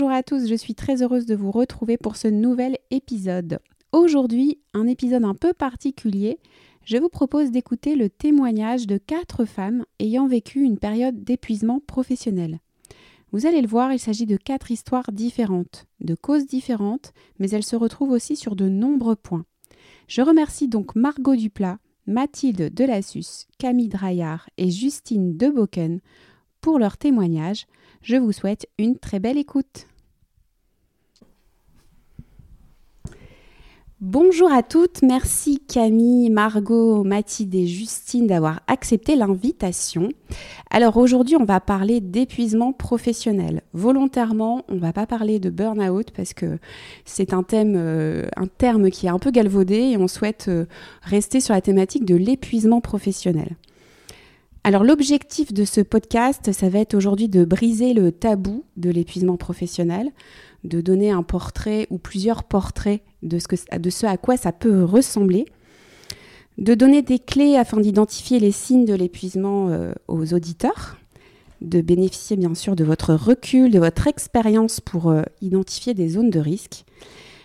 Bonjour à tous, je suis très heureuse de vous retrouver pour ce nouvel épisode. Aujourd'hui, un épisode un peu particulier. Je vous propose d'écouter le témoignage de quatre femmes ayant vécu une période d'épuisement professionnel. Vous allez le voir, il s'agit de quatre histoires différentes, de causes différentes, mais elles se retrouvent aussi sur de nombreux points. Je remercie donc Margot Duplat, Mathilde Delassus, Camille Draillard et Justine Deboken pour leur témoignage. Je vous souhaite une très belle écoute. Bonjour à toutes, merci Camille, Margot, Mathilde et Justine d'avoir accepté l'invitation. Alors aujourd'hui on va parler d'épuisement professionnel. Volontairement on ne va pas parler de burn-out parce que c'est un thème, euh, un terme qui est un peu galvaudé et on souhaite euh, rester sur la thématique de l'épuisement professionnel. Alors l'objectif de ce podcast, ça va être aujourd'hui de briser le tabou de l'épuisement professionnel, de donner un portrait ou plusieurs portraits de ce, à quoi ça peut ressembler, de donner des clés afin d'identifier les signes de l'épuisement euh, aux auditeurs, de bénéficier bien sûr de votre recul, de votre expérience pour euh, identifier des zones de risque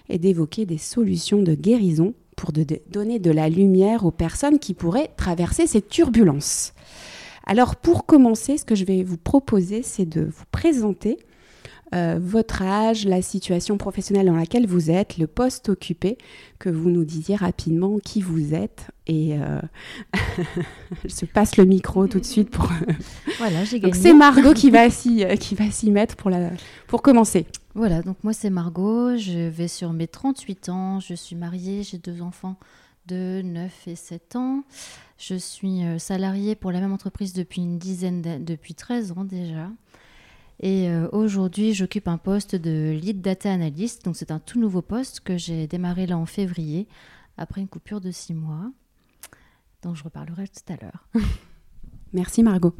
et d'évoquer des solutions de guérison pour donner de la lumière aux personnes qui pourraient traverser ces turbulences. Alors pour commencer, ce que je vais vous proposer, c'est de vous présenter euh, votre âge, la situation professionnelle dans laquelle vous êtes, le poste occupé, que vous nous disiez rapidement qui vous êtes. Et euh, je se passe le micro tout de suite pour. voilà, j'ai gagné. C'est Margot qui va s'y euh, qui va s'y mettre pour la pour commencer. Voilà, donc moi c'est Margot, je vais sur mes 38 ans, je suis mariée, j'ai deux enfants de 9 et 7 ans. Je suis salariée pour la même entreprise depuis une dizaine depuis 13 ans déjà. Et euh, aujourd'hui, j'occupe un poste de lead data analyst. Donc, c'est un tout nouveau poste que j'ai démarré là en février, après une coupure de six mois. dont je reparlerai tout à l'heure. Merci Margot.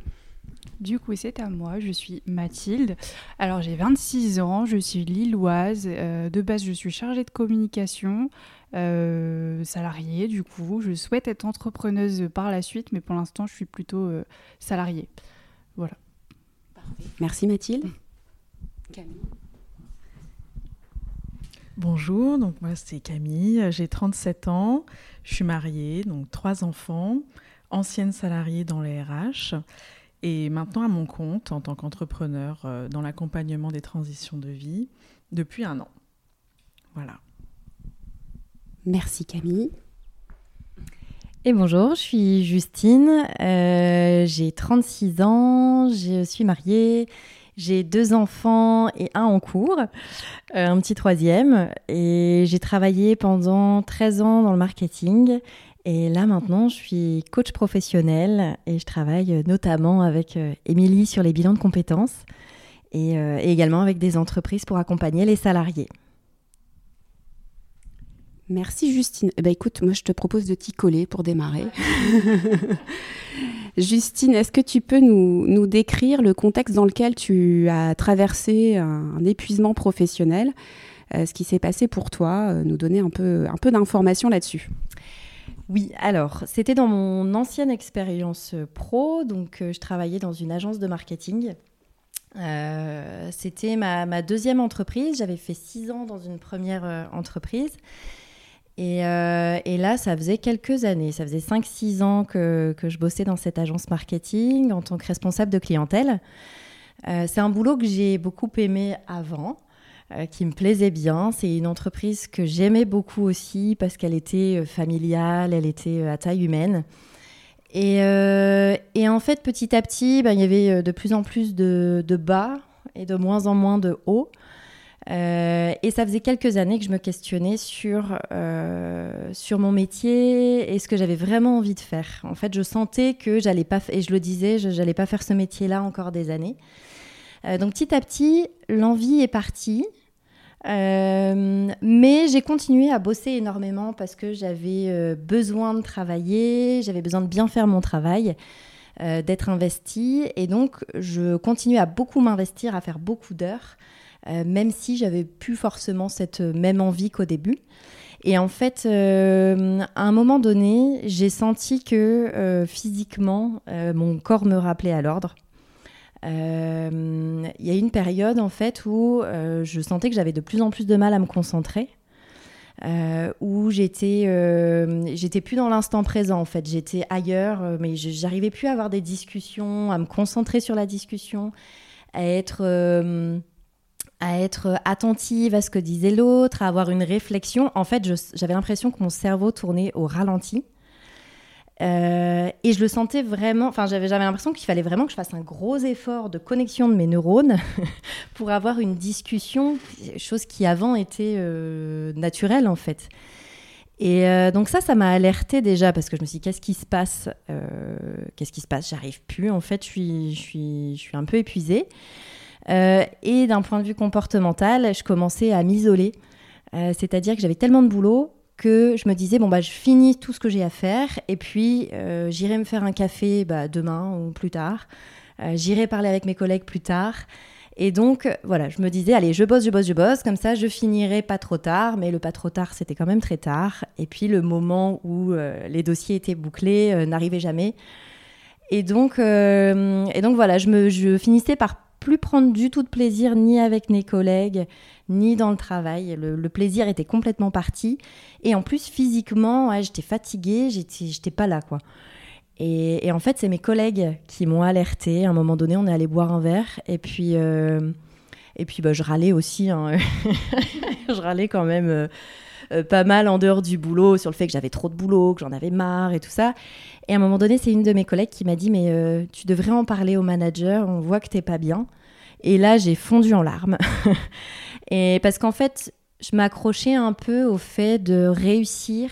Du coup, c'est à moi. Je suis Mathilde. Alors, j'ai 26 ans. Je suis lilloise. Euh, de base, je suis chargée de communication, euh, salariée. Du coup, je souhaite être entrepreneuse par la suite, mais pour l'instant, je suis plutôt salariée. Voilà. Merci Mathilde. Camille. Bonjour, donc moi c'est Camille, j'ai 37 ans, je suis mariée, donc trois enfants, ancienne salariée dans les RH et maintenant à mon compte en tant qu'entrepreneur euh, dans l'accompagnement des transitions de vie depuis un an. Voilà. Merci Camille. Et bonjour, je suis Justine, euh, j'ai 36 ans, je suis mariée, j'ai deux enfants et un en cours, euh, un petit troisième, et j'ai travaillé pendant 13 ans dans le marketing. Et là maintenant, je suis coach professionnel et je travaille notamment avec euh, Émilie sur les bilans de compétences et également avec des entreprises pour accompagner les salariés. Merci Justine. Eh ben, écoute, moi je te propose de t'y coller pour démarrer. Justine, est-ce que tu peux nous, décrire le contexte dans lequel tu as traversé un, épuisement professionnel, euh, ce qui s'est passé pour toi, euh, nous donner un peu, un peu d'informations là-dessus oui, alors c'était dans mon ancienne expérience pro, donc euh, je travaillais dans une agence de marketing. c'était ma, ma, deuxième entreprise, j'avais fait six ans dans une première entreprise. Euh, et, là, ça faisait quelques années, ça faisait 5-6 ans que, je bossais dans cette agence marketing en tant que responsable de clientèle. Euh, c'est un boulot que j'ai beaucoup aimé avant, euh, qui me plaisait bien. C'est une entreprise que j'aimais beaucoup aussi parce qu'elle était familiale, elle était à taille humaine. Et, en fait, petit à petit, ben, il y avait de plus en plus de, de bas et de moins en moins de hauts. Euh, et ça faisait quelques années que je me questionnais sur, euh, sur mon métier et ce que j'avais vraiment envie de faire. En fait, je sentais que j'allais pas, et je le disais, je n'allais pas faire ce métier-là encore des années. Euh, donc petit à petit, l'envie est partie. mais j'ai continué à bosser énormément parce que j'avais besoin de travailler, j'avais besoin de bien faire mon travail, d'être investie. Et donc, je continuais à beaucoup m'investir, à faire beaucoup d'heures. Euh, même si j'avais plus forcément cette même envie qu'au début. Et en fait, euh, à un moment donné, j'ai senti que euh, physiquement, mon corps me rappelait à l'ordre. il y a une période en fait où je sentais que j'avais de plus en plus de mal à me concentrer. où j'étais j'étais plus dans l'instant présent en fait j'étais ailleurs mais j'arrivais plus à avoir des discussions à me concentrer sur la discussion à être à être attentive à ce que disait l'autre, à avoir une réflexion. En fait, j'avais l'impression que mon cerveau tournait au ralenti. Euh, et je le sentais vraiment, enfin j'avais l'impression qu'il fallait vraiment que je fasse un gros effort de connexion de mes neurones pour avoir une discussion, chose qui avant était euh, naturelle en fait. Et euh, donc ça, ça m'a alerté déjà parce que je me suis dit qu'est-ce qui se passe Qu'est-ce qui se passe? J'arrive plus en fait, je suis un peu épuisée. Euh, et d'un point de vue comportemental, je commençais à m'isoler. Euh, c'est-à-dire que j'avais tellement de boulot que je me disais, bon, bah, je finis tout ce que j'ai à faire et puis euh, j'irai me faire un café bah, demain ou plus tard. j'irai parler avec mes collègues plus tard. Et donc, voilà, je me disais, allez, je bosse, je bosse, je bosse, comme ça, je finirai pas trop tard, mais le pas trop tard, c'était quand même très tard. Et puis, le moment où les dossiers étaient bouclés n'arrivait jamais. Et donc, et donc, voilà, je, me, je finissais par plus prendre du tout de plaisir ni avec mes collègues, ni dans le travail. Le, plaisir était complètement parti. Et en plus, physiquement, j'étais fatiguée, j'étais pas là, quoi. Et, en fait, c'est mes collègues qui m'ont alerté. À un moment donné, on est allé boire un verre. Et puis, euh, et puis bah, je râlais aussi. Hein. je râlais quand même euh, euh, pas mal en dehors du boulot sur le fait que j'avais trop de boulot, que j'en avais marre et tout ça. Et à un moment donné, c'est une de mes collègues qui m'a dit Mais euh, tu devrais en parler au manager, on voit que t'es pas bien. Et là, j'ai fondu en larmes. et parce qu'en fait, je m'accrochais un peu au fait de réussir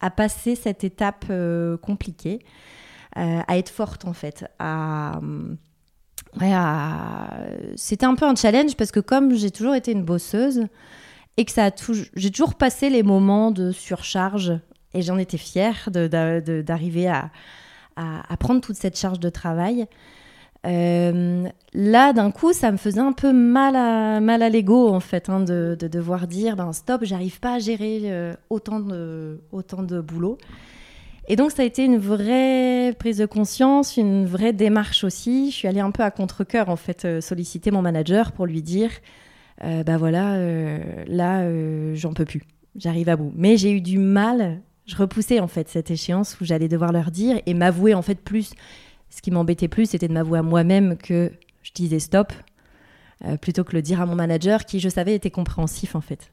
à passer cette étape euh, compliquée, à être forte en fait, à, c'était un peu un challenge parce que comme j'ai toujours été une bosseuse et que ça a toujours, j'ai toujours passé les moments de surcharge et j'en étais fière d'arriver à, à, prendre toute cette charge de travail. Euh, là, d'un coup, ça me faisait un peu mal à, mal à l'ego, en fait, hein, de, de, devoir dire ben, stop, j'arrive pas à gérer euh, autant, de, autant de boulot. Et donc, ça a été une vraie prise de conscience, une vraie démarche aussi. Je suis allée un peu à contre-coeur, en fait, euh, solliciter mon manager pour lui dire ben voilà, là, j'en peux plus, j'arrive à bout. Mais j'ai eu du mal je repoussais en fait cette échéance où j'allais devoir leur dire et m'avouer en fait plus. Ce qui m'embêtait plus, c'était de m'avouer à moi-même que je disais stop, euh, plutôt que le dire à mon manager qui, je savais, était compréhensif en fait.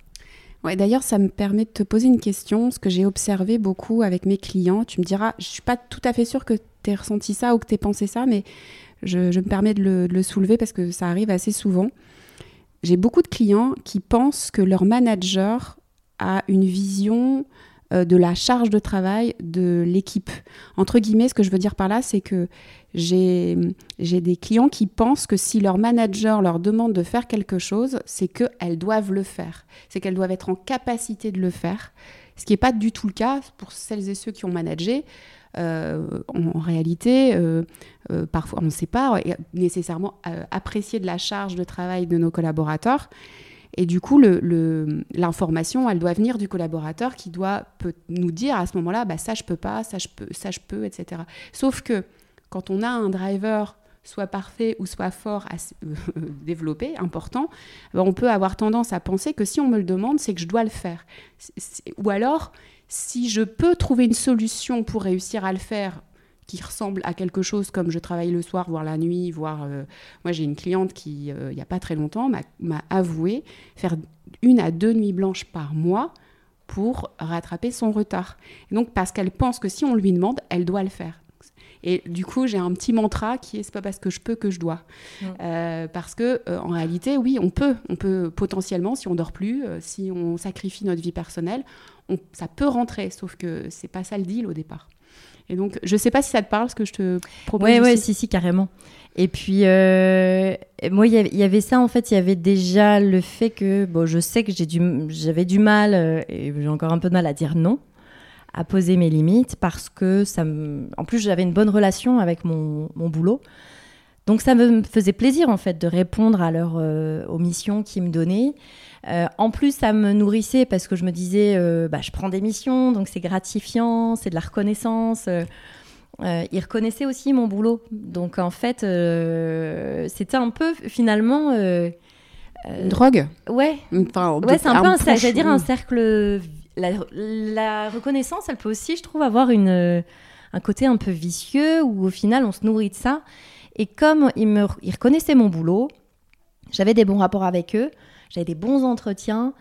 Ouais, d'ailleurs, ça me permet de te poser une question, ce que j'ai observé beaucoup avec mes clients. Tu me diras, je suis pas tout à fait sûre que tu aies ressenti ça ou que tu aies pensé ça, mais je, me permets de le, soulever parce que ça arrive assez souvent. J'ai beaucoup de clients qui pensent que leur manager a une vision euh, de la charge de travail de l'équipe. Entre guillemets, ce que je veux dire par là, c'est que j'ai des clients qui pensent que si leur manager leur demande de faire quelque chose, c'est qu'elles doivent le faire. C'est qu'elles doivent être en capacité de le faire. Ce qui n'est pas du tout le cas pour celles et ceux qui ont managé. Euh, en, réalité, euh, parfois, on ne sait pas nécessairement apprécier de la charge de travail de nos collaborateurs. Et du coup, l'information, le, elle doit venir du collaborateur qui doit nous dire à ce moment-là, bah, ça je peux pas, ça je peux, ça je peux, etc. Sauf que quand on a un driver soit parfait ou soit fort, euh, développé, important, bah, on peut avoir tendance à penser que si on me le demande, c'est que je dois le faire. Ou alors, si je peux trouver une solution pour réussir à le faire qui ressemble à quelque chose comme je travaille le soir, voire la nuit, voire... Euh, moi, j'ai une cliente qui, euh, il n'y a pas très longtemps, m'a avoué faire une à deux nuits blanches par mois pour rattraper son retard. donc, parce qu'elle pense que si on lui demande, elle doit le faire. Et du coup, j'ai un petit mantra qui est c'est pas parce que je peux que je dois. Mmh. Euh, parce que en réalité, oui, on peut, on peut potentiellement, si on dort plus, si on sacrifie notre vie personnelle, ça peut rentrer. Sauf que c'est pas ça le deal au départ. Et donc, je sais pas si ça te parle, ce que je te propose. Oui, ouais, si, si, carrément. Et puis, euh, moi, il y avait ça, en fait, il y avait déjà le fait que, bon, je sais que j'avais du, du mal, euh, et j'ai encore un peu de mal à dire non, à poser mes limites, parce que ça me... En plus, j'avais une bonne relation avec mon, mon, boulot. Donc, ça me faisait plaisir, en fait, de répondre à leur, euh, aux missions qu'ils me donnaient. Euh, en plus, ça me nourrissait parce que je me disais, euh, bah, je prends des missions, donc c'est gratifiant, c'est de la reconnaissance. euh, il reconnaissait aussi mon boulot. Donc en fait, c'était un peu finalement. Une drogue? Ouais, Enfin, ouais, c'est un, peu un, proche- j'allais dire un cercle. La, la reconnaissance, elle peut aussi, je trouve, avoir une, un côté un peu vicieux où au final on se nourrit de ça. Et comme ils me, ils reconnaissaient mon boulot, j'avais des bons rapports avec eux, j'avais des bons entretiens.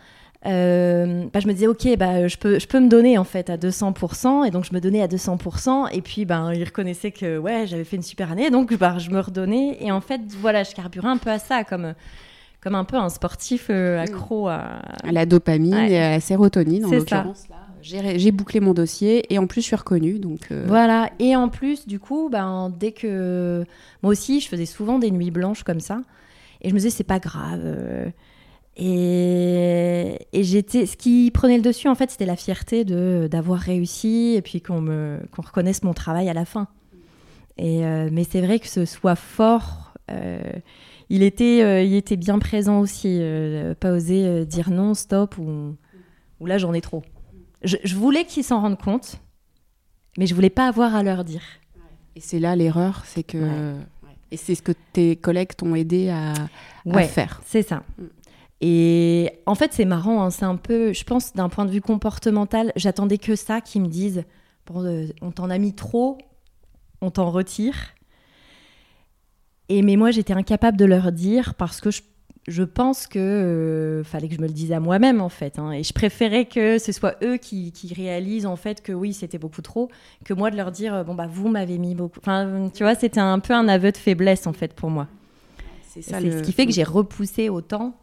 euh, bah, je me disais ok bah je peux je peux me donner en fait à 200% et donc je me donnais à 200% et puis ben ils reconnaissaient que ouais j'avais fait une super année donc bah, je me redonnais et en fait voilà je carburais un peu à ça comme comme un peu un sportif euh, accro à à la dopamine Ouais. et à la sérotonine en l'occurrence. J'ai j'ai bouclé mon dossier et en plus je suis reconnue. Donc, euh, Voilà, et en plus, du coup, ben, dès que. Moi aussi, je faisais souvent des nuits blanches comme ça. Et je me disais, c'est pas grave. euh, Et, et j'étais. Ce qui prenait le dessus, en fait, c'était la fierté de d'avoir réussi et puis qu'on me qu'on reconnaisse mon travail à la fin. Et, euh, mais c'est vrai que ce soit fort. euh, il, était, euh, il était bien présent aussi. pas oser dire non, stop, ou, ou là, j'en ai trop. Je, je voulais qu'ils s'en rendent compte, mais je voulais pas avoir à leur dire. Et c'est là l'erreur, c'est que. Ouais. Et c'est ce que tes collègues t'ont aidé à, à Ouais. faire. C'est ça. Mm. Et en fait, c'est marrant, hein, c'est un peu, je pense, d'un point de vue comportemental, j'attendais que ça, qu'ils me disent, bon, euh, on t'en a mis trop, on t'en retire. Et mais moi, j'étais incapable de leur dire parce que je, je pense que euh, fallait que je me le dise à moi-même en fait. hein. et je préférais que ce soit eux qui, qui réalisent en fait que oui, c'était beaucoup trop, que moi de leur dire, euh, bon bah vous m'avez mis beaucoup. Enfin, tu vois, c'était un peu un aveu de faiblesse en fait pour moi. C'est C'est ce qui fait que j'ai repoussé autant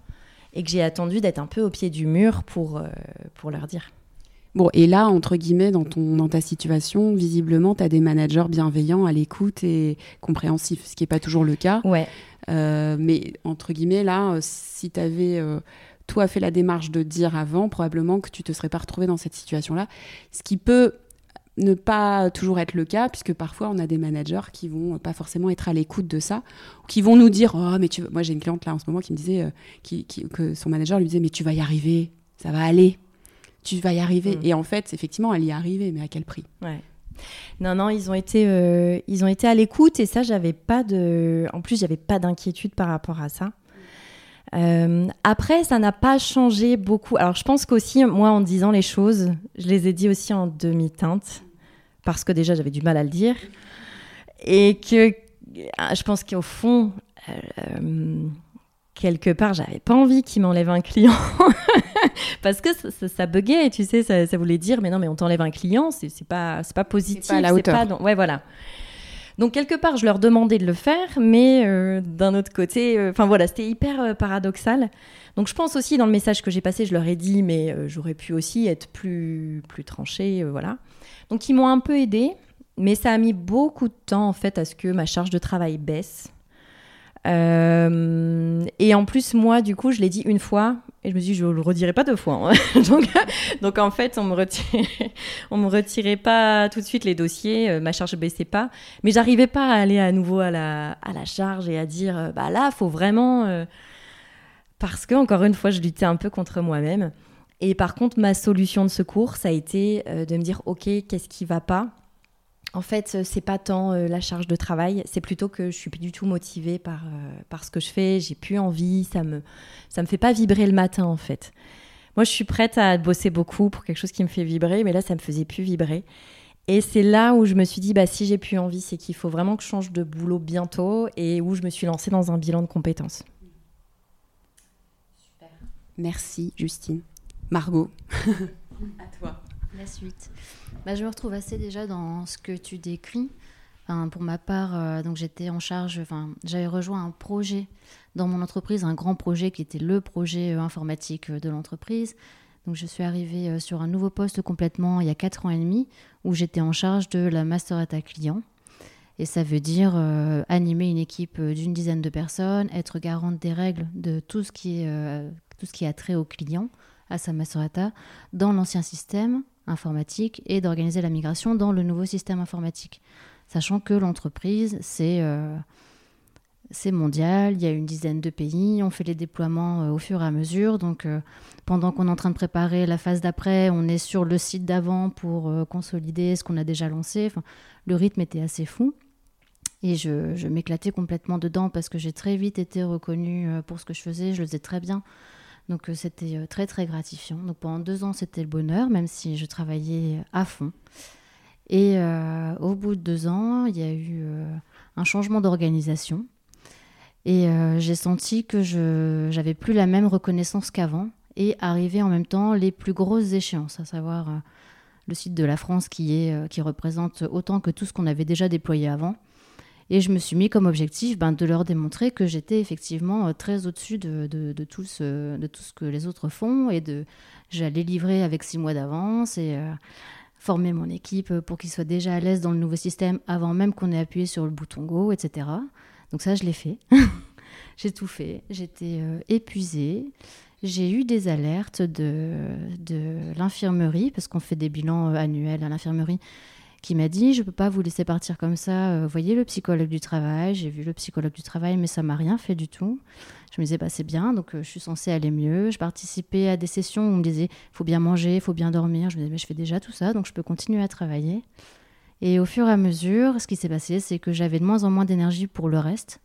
et que j'ai attendu d'être un peu au pied du mur pour, euh, pour leur dire. Bon, et là, entre guillemets, dans, ton, dans ta situation, visiblement, tu as des managers bienveillants, à l'écoute et compréhensifs, ce qui n'est pas toujours le cas. Ouais, Euh, mais entre guillemets, là, euh, si tu avais, toi, fait la démarche de dire avant, probablement que tu te serais pas retrouvé dans cette situation-là. Ce qui peut ne pas toujours être le cas, puisque parfois on a des managers qui vont pas forcément être à l'écoute de ça, qui vont nous dire Oh, mais tu. Moi, j'ai une cliente là en ce moment qui me disait euh, qui- qui- que son manager lui disait Mais tu vas y arriver, ça va aller, tu vas y arriver. Mm. Et en fait, effectivement, elle y est arrivée, mais à quel prix? Ouais. Non, non, ils ont été, euh, ils ont été à l'écoute et ça, j'avais pas de. En plus, j'avais pas d'inquiétude par rapport à ça. Euh, après, ça n'a pas changé beaucoup. Alors, je pense qu'aussi, moi, en disant les choses, je les ai dit aussi en demi-teinte, parce que déjà, j'avais du mal à le dire. Et que ah, je pense qu'au fond, euh, quelque part, j'avais pas envie qu'il m'enlève un client. parce que ça, ça, ça buguait, tu sais, ça, ça voulait dire, mais non, mais on t'enlève un client, c'est c'est pas, c'est pas positif. C'est pas à la hauteur. dans- Ouais, voilà. Donc quelque part, je leur demandais de le faire, mais euh, d'un autre côté, euh, enfin voilà, c'était hyper paradoxal. Donc je pense aussi dans le message que j'ai passé, je leur ai dit, mais euh, j'aurais pu aussi être plus plus tranchée, euh, voilà. Donc ils m'ont un peu aidé, mais ça a mis beaucoup de temps en fait à ce que ma charge de travail baisse. Euh, et en plus, moi, du coup, je l'ai dit une fois et je me suis dit, je le redirai pas deux fois. hein. donc, en fait, on me me retirait pas tout de suite les dossiers, ma charge baissait pas, mais j'arrivais pas à aller à nouveau à la, à la charge et à dire, bah là, faut vraiment, parce que encore une fois, je luttais un peu contre moi-même. Et par contre, ma solution de secours, ça a été euh, de me dire, ok, qu'est-ce qui va pas? En fait, euh, c'est pas tant euh, la charge de travail, c'est plutôt que je suis plus du tout motivée par, par ce que je fais, j'ai plus envie, ça me ça me fait pas vibrer le matin en fait. Moi, je suis prête à bosser beaucoup pour quelque chose qui me fait vibrer, mais là, ça me faisait plus vibrer. Et c'est là où je me suis dit, bah si j'ai plus envie, c'est qu'il faut vraiment que je change de boulot bientôt, et où je me suis lancée dans un bilan de compétences. Merci, Justine. Margot. à toi. La suite. Bah, je me retrouve assez déjà dans ce que tu décris. Enfin, pour ma part, euh, donc j'étais en charge, enfin, j'avais rejoint un projet dans mon entreprise, un grand projet qui était le projet euh, informatique euh, de l'entreprise. Donc je suis arrivée euh, sur un nouveau poste complètement il y a 4 ans et demi où j'étais en charge de la master data client. Et ça veut dire euh, animer une équipe d'une dizaine de personnes, être garante des règles de tout ce qui est, euh, tout ce qui a trait au client, à sa master data, dans l'ancien système informatique et d'organiser la migration dans le nouveau système informatique. Sachant que l'entreprise, c'est euh, mondial, il y a une dizaine de pays, on fait les déploiements au fur et à mesure. Donc pendant qu'on est en train de préparer la phase d'après, on est sur le site d'avant pour consolider ce qu'on a déjà lancé. le rythme était assez fou. Et je, m'éclatais complètement dedans parce que j'ai très vite été reconnue pour ce que je faisais, je le faisais très bien. Donc c'était très très gratifiant. Donc pendant deux ans c'était le bonheur, même si je travaillais à fond. Et au bout de deux ans, il y a eu un changement d'organisation. Et euh, j'ai senti que je n'avais plus la même reconnaissance qu'avant. Et arrivaient en même temps les plus grosses échéances, à savoir euh, le site de la France qui, est, euh, qui représente autant que tout ce qu'on avait déjà déployé avant. Et je me suis mis comme objectif ben, de leur démontrer que j'étais effectivement très au-dessus de, de, tout ce, de tout ce que les autres font et de j'allais livrer avec six mois d'avance et former mon équipe pour qu'ils soient déjà à l'aise dans le nouveau système avant même qu'on ait appuyé sur le bouton Go, etc. Donc ça, je l'ai fait. j'ai tout fait. J'étais euh, épuisée. J'ai eu des alertes de, de l'infirmerie, parce qu'on fait des bilans euh, annuels à l'infirmerie, qui m'a dit, je ne peux pas vous laisser partir comme ça. Euh, voyez le psychologue du travail. J'ai vu le psychologue du travail, mais ça m'a rien fait du tout. Je me disais, bah, c'est bien, donc je suis censée aller mieux. Je participais à des sessions où on me disait, faut bien manger, faut bien dormir. Je me disais, mais je fais déjà tout ça, donc je peux continuer à travailler. Et au fur et à mesure, ce qui s'est passé, c'est que j'avais de moins en moins d'énergie pour le reste.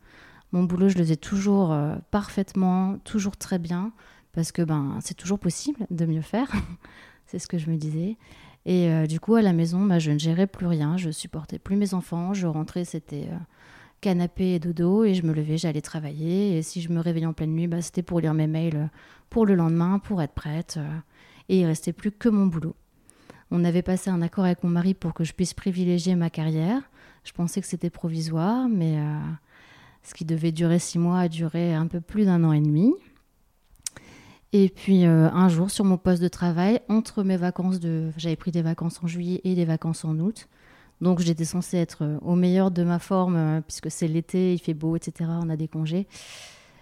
Mon boulot, je le faisais toujours euh, parfaitement, toujours très bien, parce que ben, c'est toujours possible de mieux faire. c'est ce que je me disais. Et euh, du coup, à la maison, bah, je ne gérais plus rien. Je supportais plus mes enfants. Je rentrais, c'était euh, canapé et dodo, et je me levais, j'allais travailler. Et si je me réveillais en pleine nuit, bah, c'était pour lire mes mails pour le lendemain, pour être prête. et il restait plus que mon boulot. On avait passé un accord avec mon mari pour que je puisse privilégier ma carrière. Je pensais que c'était provisoire, mais euh, ce qui devait durer six mois a duré un peu plus d'un an et demi. Et puis euh, un jour, sur mon poste de travail, entre mes vacances de... J'avais pris des vacances en juillet et des vacances en août. Donc j'étais censée être euh, au meilleur de ma forme, puisque c'est l'été, il fait beau, etc. On a des congés.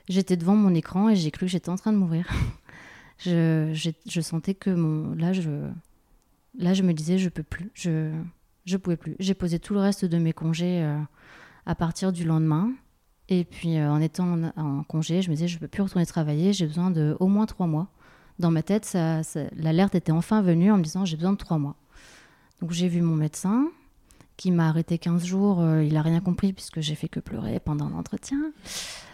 J'étais devant mon écran et j'ai cru que j'étais en train de mourir. je, je, sentais que mon... Là, je Là, je me disais, je peux plus, je je pouvais plus. J'ai posé tout le reste de mes congés euh, à partir du lendemain. Et puis, euh, en étant en, congé, je me disais, je peux plus retourner travailler, j'ai besoin de au moins trois mois. Dans ma tête, ça, l'alerte était enfin venue en me disant, j'ai besoin de trois mois. Donc, j'ai vu mon médecin qui m'a arrêté 15 jours. Euh, il n'a rien compris puisque j'ai fait que pleurer pendant l'entretien.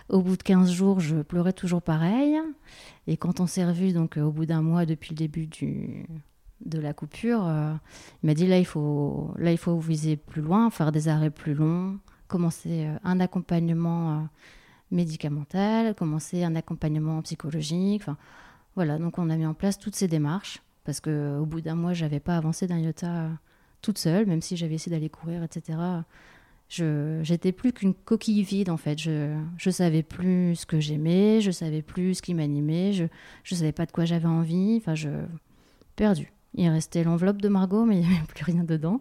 Au bout de 15 jours, je pleurais toujours pareil. Et quand on s'est revu, donc au bout d'un mois depuis le début de la coupure, euh, il m'a dit là il faut là il faut viser plus loin, faire des arrêts plus longs, commencer euh, un accompagnement euh, médicamental, commencer un accompagnement psychologique. Enfin voilà, donc on a mis en place toutes ces démarches parce que au bout d'un mois j'avais pas avancé d'un iota toute seule, même si j'avais essayé d'aller courir, etc. Je j'étais plus qu'une coquille vide en fait. Je je savais plus ce que j'aimais, je savais plus ce qui m'animait, je je savais pas de quoi j'avais envie. Enfin je perdu. Il restait l'enveloppe de Margot, mais il n'y avait plus rien dedans.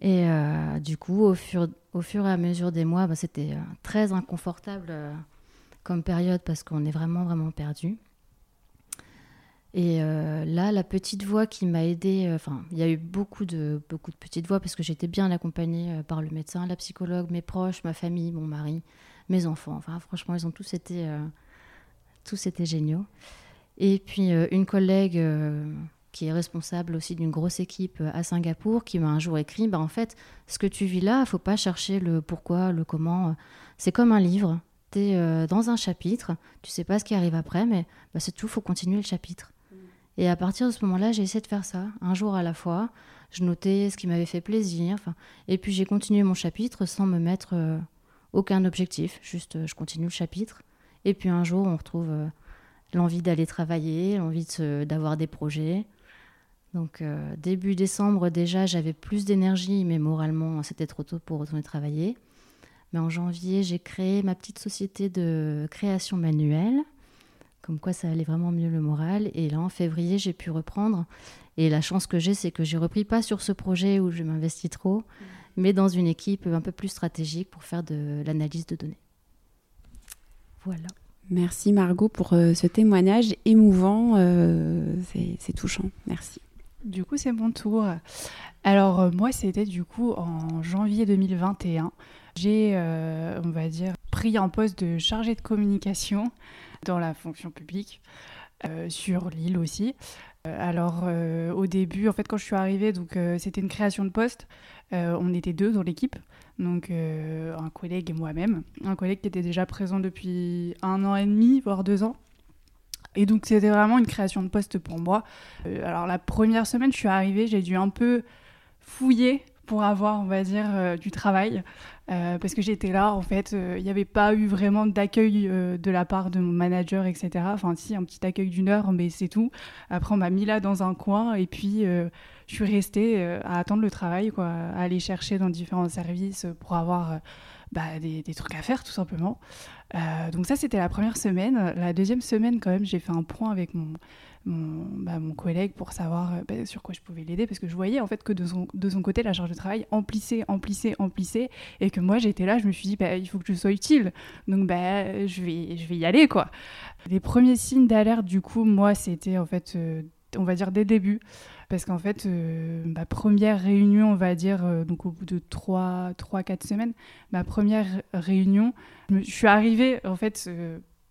Et euh, du coup, au fur, au fur et à mesure des mois, bah, c'était euh, très inconfortable euh, comme période parce qu'on est vraiment, vraiment perdu. Et là, la petite voix qui m'a aidée, enfin, il y a eu beaucoup de, beaucoup de petites voix parce que j'étais bien accompagnée par le médecin, la psychologue, mes proches, ma famille, mon mari, mes enfants. Enfin, franchement, ils ont tous été, tous été géniaux. Et puis, une collègue qui est responsable aussi d'une grosse équipe euh, à Singapour, qui m'a un jour écrit bah, En fait, ce que tu vis là, faut pas chercher le pourquoi, le comment. C'est comme un livre. Tu es euh, dans un chapitre, tu sais pas ce qui arrive après, mais bah, c'est tout, faut continuer le chapitre. Et à partir de ce moment-là, j'ai essayé de faire ça, un jour à la fois. Je notais ce qui m'avait fait plaisir. Et puis j'ai continué mon chapitre sans me mettre euh, aucun objectif. Juste, je continue le chapitre. Et puis un jour, on retrouve l'envie d'aller travailler, l'envie d'avoir des projets. Donc euh, début décembre déjà, j'avais plus d'énergie, mais moralement, c'était trop tôt pour retourner travailler. Mais en janvier, j'ai créé ma petite société de création manuelle, comme quoi ça allait vraiment mieux le moral. Et là, en février, j'ai pu reprendre. Et la chance que j'ai, c'est que j'ai repris pas sur ce projet où je m'investis trop, mais dans une équipe un peu plus stratégique pour faire de l'analyse de données. Voilà. Merci Margot pour euh, ce témoignage émouvant. Euh, c'est touchant. Merci. Du coup, c'est mon tour. Alors, euh, moi, c'était du coup en janvier 2021. J'ai, euh, on va dire, pris un poste de chargé de communication dans la fonction publique, sur l'île aussi. alors au début, en fait, quand je suis arrivée, donc c'était une création de poste. on était deux dans l'équipe, donc un collègue et moi-même. Un collègue qui était déjà présent depuis un an et demi, voire deux ans. Et donc c'était vraiment une création de poste pour moi. alors la première semaine, je suis arrivée, j'ai dû un peu fouiller pour avoir, on va dire, euh, du travail. Euh, parce que j'étais là, en fait, euh, il n'y avait pas eu vraiment d'accueil de la part de mon manager, etc. Enfin, si, un petit accueil d'une heure, mais c'est tout. Après, on m'a mis là dans un coin et puis je suis restée à attendre le travail, quoi, à aller chercher dans différents services pour avoir bah, des, trucs à faire, tout simplement. Donc ça, c'était la première semaine. La deuxième semaine, quand même, j'ai fait un point avec mon, mon, bah, collègue pour savoir euh, bah, sur quoi je pouvais l'aider parce que je voyais en fait que de son, de son côté la charge de travail emplissait, emplissait, emplissait et que moi j'étais là, je me suis dit bah, il faut que je sois utile donc bah, je, vais, je vais y aller quoi. Les premiers signes d'alerte du coup moi c'était en fait euh, on va dire dès le début parce qu'en fait euh, ma première réunion on va dire donc au bout de 3 3 4 semaines ma première réunion je, suis arrivée en fait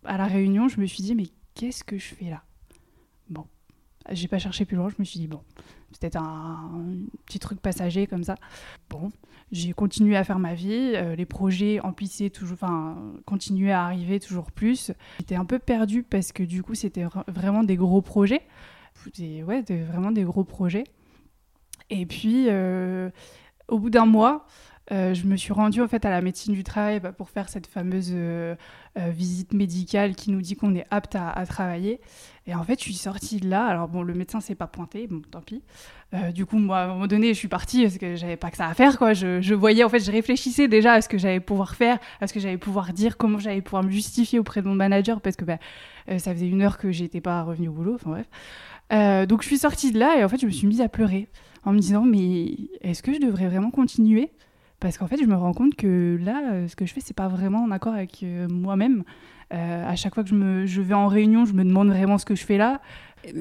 à la réunion je me suis dit mais qu'est-ce que je fais là? Bon, j'ai pas cherché plus loin, je me suis dit, bon, c'était un, petit truc passager comme ça. Bon, j'ai continué à faire ma vie, euh, les projets toujours, enfin, continuaient à arriver toujours plus. J'étais un peu perdue parce que du coup, c'était vraiment des gros projets. Des, ouais, vraiment des gros projets. Et puis, euh, au bout d'un mois, euh, je me suis rendue en fait à la médecine du travail bah, pour faire cette fameuse euh, visite médicale qui nous dit qu'on est apte à, travailler. Et en fait, je suis sortie de là. Alors bon, le médecin s'est pas pointé, bon, tant pis. du coup, moi, à un moment donné, je suis partie parce que j'avais pas que ça à faire, quoi. Je, je, voyais, en fait, je réfléchissais déjà à ce que j'allais pouvoir faire, à ce que j'allais pouvoir dire, comment j'allais pouvoir me justifier auprès de mon manager, parce que bah, ça faisait une heure que j'étais pas revenue au boulot. Enfin bref. Donc je suis sortie de là et en fait, je me suis mise à pleurer en me disant, mais est-ce que je devrais vraiment continuer? Parce qu'en fait, je me rends compte que là, euh, ce que je fais, c'est pas vraiment en accord avec euh, moi-même. Euh, à chaque fois que je, me, je vais en réunion, je me demande vraiment ce que je fais là.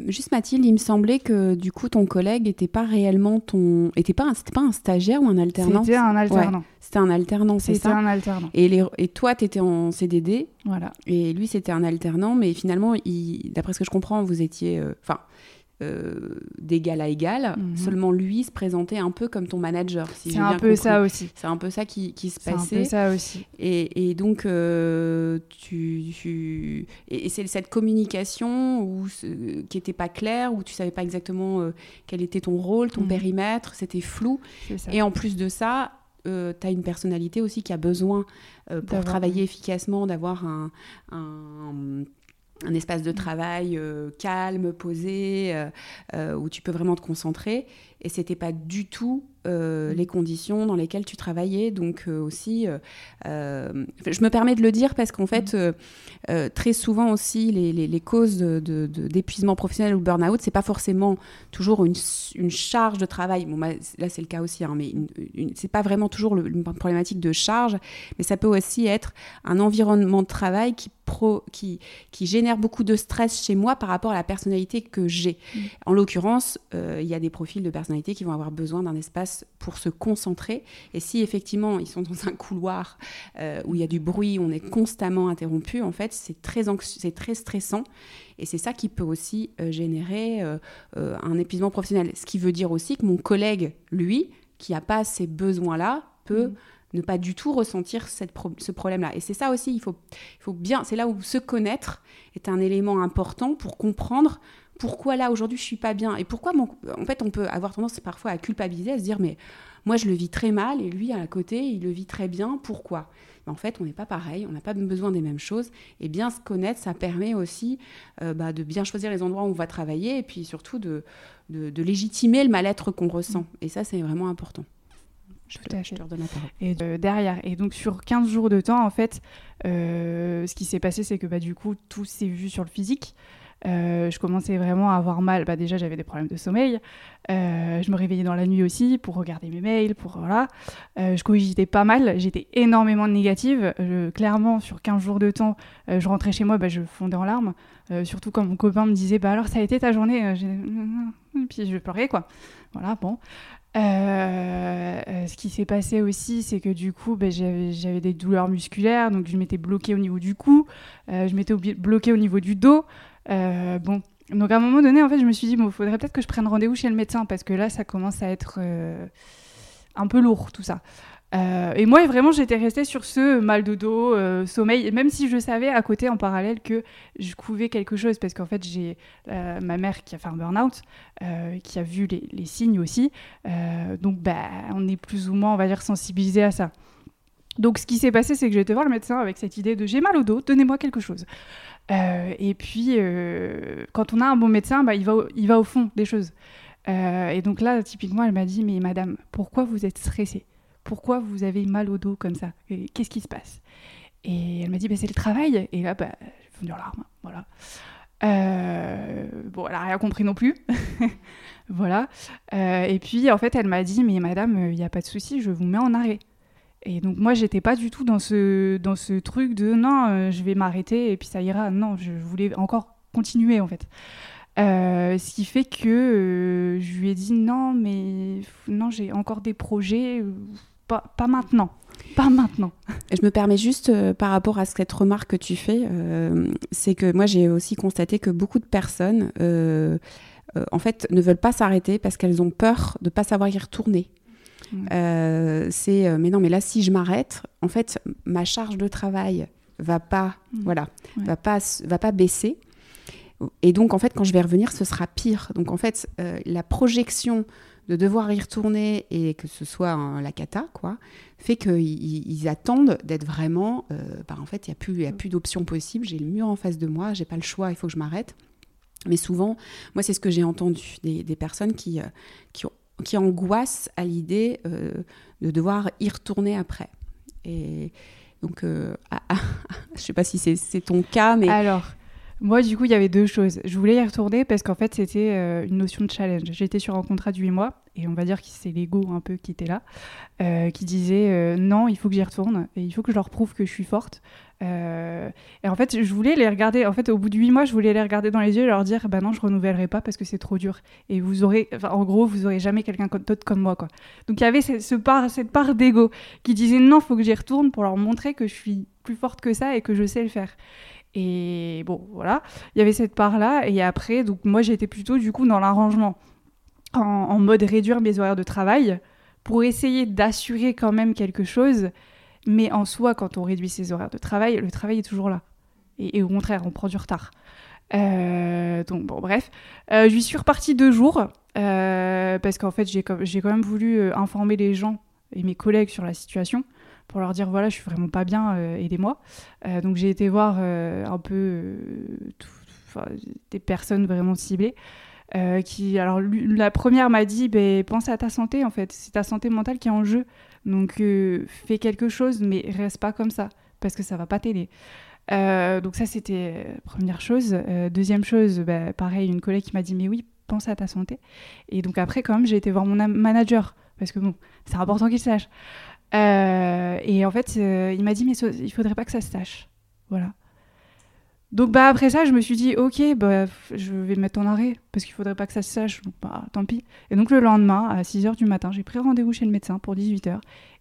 Juste Mathilde, il me semblait que du coup ton collègue n'était pas réellement ton, était pas, c'était pas un stagiaire ou un alternant? C'était un alternant. c'était un alternant, c'est ça? C'était un alternant. Et, les, et toi, tu étais en CDD. Voilà. Et lui, c'était un alternant, mais finalement, d'après ce que je comprends, vous étiez, enfin, euh, d'égal à égal. Mhm. Seulement lui se présentait un peu comme ton manager. c'est un peu ça aussi. C'est un peu ça qui, qui se passait. C'est un peu ça aussi. Et, et donc, euh, tu, tu, Et, c'est cette communication où, qui n'était pas claire, où tu savais pas exactement euh, quel était ton rôle, ton mhm. périmètre, c'était flou. Et en plus de ça, tu as une personnalité aussi qui a besoin, pour travailler efficacement, d'avoir un, un un espace de travail euh, calme, posé, euh, euh, où tu peux vraiment te concentrer. Et c'était pas du tout euh, les conditions dans lesquelles tu travaillais. Donc euh, aussi, euh, je me permets de le dire parce qu'en fait, très souvent aussi, les, causes d'épuisement de, professionnel ou burn-out, c'est pas forcément toujours une, charge de travail. Bon, bah, là, c'est le cas aussi, hein, mais c'est pas vraiment toujours une problématique de charge, mais ça peut aussi être un environnement de travail qui, pro, qui, qui génère beaucoup de stress chez moi par rapport à la personnalité que j'ai. Mmh. En l'occurrence, il y a des profils de personnalité qui vont avoir besoin d'un espace pour se concentrer. Et si effectivement ils sont dans un couloir euh, où il y a du bruit, on est constamment interrompu, en fait, c'est très, c'est très stressant. Et c'est ça qui peut aussi euh, générer euh, un épuisement professionnel. Ce qui veut dire aussi que mon collègue, lui, qui n'a pas ces besoins-là, peut... Mmh. ne pas du tout ressentir cette ce problème-là. Et c'est ça aussi, il faut, il faut bien, c'est là où se connaître est un élément important pour comprendre pourquoi là aujourd'hui je suis pas bien? Et pourquoi en fait on peut avoir tendance parfois à culpabiliser à se dire mais moi je le vis très mal et lui à côté il le vit très bien pourquoi? En fait on n'est pas pareil on n'a pas besoin des mêmes choses. Et bien se connaître ça permet aussi euh, bah, de bien choisir les endroits où on va travailler et puis surtout de, de, légitimer le mal-être qu'on ressent. Mm. et ça c'est vraiment important. Je te, je te redonne la parole. Et derrière, et donc sur 15 jours de temps, en fait, euh, ce qui s'est passé, c'est que bah, du coup, tout s'est vu sur le physique. Euh, je commençais vraiment à avoir mal. Bah, déjà, j'avais des problèmes de sommeil. Euh, je me réveillais dans la nuit aussi pour regarder mes mails. Pour, voilà. Euh, je cogitais pas mal. J'étais énormément négative. clairement, sur 15 jours de temps, je rentrais chez moi, bah, je fondais en larmes. surtout quand mon copain me disait bah, Alors, ça a été ta journée Et puis je pleurais, quoi. Voilà, bon. ce qui s'est passé aussi, c'est que du coup, j'avais des douleurs musculaires, donc je m'étais bloquée au niveau du cou, je m'étais bloquée au niveau du dos. Bon, donc à un moment donné, en fait, je me suis dit, bon, faudrait peut-être que je prenne rendez-vous chez le médecin parce que là, ça commence à être un peu lourd tout ça. Euh, et moi, vraiment, j'étais restée sur ce mal de dos, euh, sommeil, même si je savais à côté, en parallèle, que je couvais quelque chose, parce qu'en fait, j'ai euh, ma mère qui a fait un burn-out, qui a vu les, signes aussi. donc, bah, on est plus ou moins, on va dire, sensibilisé à ça. Donc, ce qui s'est passé, c'est que j'ai été voir le médecin avec cette idée de j'ai mal au dos, donnez-moi quelque chose. Et puis, quand on a un bon médecin, bah, il, va il va au fond des choses. et donc là, typiquement, elle m'a dit, mais madame, pourquoi vous êtes stressée? Pourquoi vous avez mal au dos comme ça? Qu'est-ce qui se passe? Et elle m'a dit, bah, c'est le travail. Et là, bah, j'ai fondu en larmes. Voilà. Euh, bon, elle n'a rien compris non plus. voilà. Euh, et puis, en fait, elle m'a dit, mais madame, il n'y a pas de souci, je vous mets en arrêt. Et donc, moi, j'étais pas du tout dans ce, dans ce truc de non, euh, je vais m'arrêter et puis ça ira. Non, je voulais encore continuer, en fait. ce qui fait que je lui ai dit non, mais non, j'ai encore des projets pas, maintenant. Pas maintenant. Je me permets juste euh, par rapport à cette remarque que tu fais, euh, c'est que moi j'ai aussi constaté que beaucoup de personnes, euh, en fait, ne veulent pas s'arrêter parce qu'elles ont peur de ne pas savoir y retourner. C'est mais non, mais là si je m'arrête, en fait, ma charge de travail va pas, voilà, va pas, va pas baisser. Et donc en fait, quand je vais revenir, ce sera pire. Donc en fait, la projection de devoir y retourner et que ce soit la cata, quoi, fait qu'ils ils attendent d'être vraiment. Euh, bah, en fait, il n'y a plus, a plus d'options possibles. J'ai le mur en face de moi, j'ai pas le choix, il faut que je m'arrête. Mais souvent, moi, c'est ce que j'ai entendu des, personnes qui, euh, qui, qui, angoissent à l'idée euh, de devoir y retourner après. Et donc, ah, ah, je sais pas si c'est ton cas, mais. Alors. Moi, du coup, il y avait deux choses. Je voulais y retourner parce qu'en fait, c'était euh, une notion de challenge. J'étais sur un contrat de 8 mois, et on va dire que c'est l'ego un peu qui était là, euh, qui disait euh, non, il faut que j'y retourne, et il faut que je leur prouve que je suis forte. et en fait, je voulais les regarder, en fait, au bout de 8 mois, je voulais les regarder dans les yeux et leur dire bah non, je renouvellerai pas parce que c'est trop dur. Et vous aurez, en gros, vous aurez jamais quelqu'un d'autre comme moi, quoi. Donc, il y avait part, cette part d'ego qui disait non, faut que j'y retourne pour leur montrer que je suis plus forte que ça et que je sais le faire. Et bon, voilà, il y avait cette part-là. Et après, donc moi, j'étais plutôt du coup dans l'arrangement, en, mode réduire mes horaires de travail pour essayer d'assurer quand même quelque chose. Mais en soi, quand on réduit ses horaires de travail, le travail est toujours là. Et, au contraire, on prend du retard. Euh, donc bon, bref, euh, je suis repartie deux jours euh, parce qu'en fait, j'ai quand même voulu informer les gens et mes collègues sur la situation pour leur dire voilà, je suis vraiment pas bien, euh, aidez-moi. Euh, donc j'ai été voir euh, un peu des personnes vraiment ciblées. Qui, alors, la première m'a dit ben, pense à ta santé en fait, c'est ta santé mentale qui est en jeu. Donc fais quelque chose, mais reste pas comme ça, parce que ça va pas t'aider. donc ça c'était première chose. deuxième chose, ben, pareil, une collègue qui m'a dit mais oui, pense à ta santé. Et donc après quand même j'ai été voir mon manager, parce que bon, c'est important qu'il sache. Euh, et en fait, euh, il m'a dit, mais il faudrait pas que ça se sache. Voilà. Donc bah après ça, je me suis dit, ok, bah, je vais me mettre en arrêt, parce qu'il faudrait pas que ça se sache. bah, tant pis. Et donc le lendemain, à 6h du matin, j'ai pris rendez-vous chez le médecin pour 18h.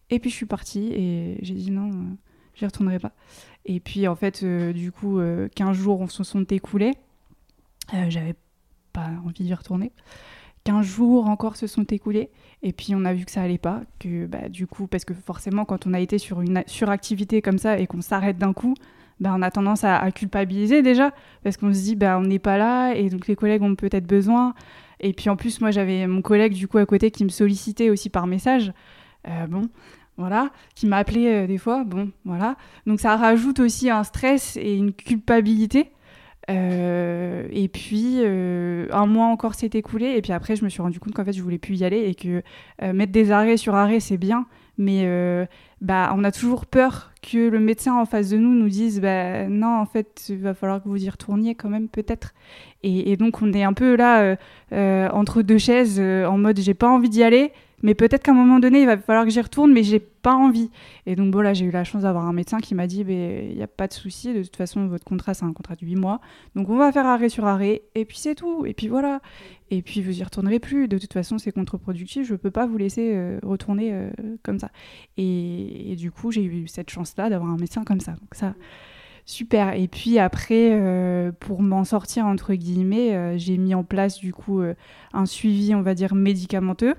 Et puis je suis partie et j'ai dit non, euh, j'y retournerai pas. Et puis en fait, du coup, 15 jours se sont écoulés. J'avais pas envie d'y retourner. 15 jours encore se sont écoulés et puis on a vu que ça allait pas, que bah, du coup, parce que forcément quand on a été sur une suractivité comme ça et qu'on s'arrête d'un coup, bah, on a tendance à, culpabiliser déjà, parce qu'on se dit bah, on n'est pas là et donc les collègues ont peut-être besoin. Et puis en plus, moi j'avais mon collègue du coup à côté qui me sollicitait aussi par message. Euh, bon, voilà, qui m'a appelé euh, des fois, bon, voilà. Donc ça rajoute aussi un stress et une culpabilité. Euh, et puis, un mois encore s'est écoulé. Et puis après, je me suis rendu compte qu'en fait, je voulais plus y aller et que mettre des arrêts sur arrêt, c'est bien. Mais bah, on a toujours peur que le médecin en face de nous nous dise bah, non, en fait, il va falloir que vous y retourniez quand même, peut-être. Et, donc, on est un peu là, entre deux chaises, en mode j'ai pas envie d'y aller, mais peut-être qu'à un moment donné, il va falloir que j'y retourne, mais j'ai pas envie. Et donc, voilà, j'ai eu la chance d'avoir un médecin qui m'a dit, il n'y a pas de souci, de toute façon, votre contrat, c'est un contrat de 8 mois, donc on va faire arrêt sur arrêt, et puis c'est tout, et puis voilà. Et puis vous y retournerez plus, de toute façon, c'est contre-productif, je peux pas vous laisser euh, retourner euh, comme ça. Et, du coup, j'ai eu cette chance-là d'avoir un médecin comme ça. Donc ça... Super. Et puis après, euh, pour m'en sortir, entre guillemets, j'ai mis en place du coup un suivi, on va dire, médicamenteux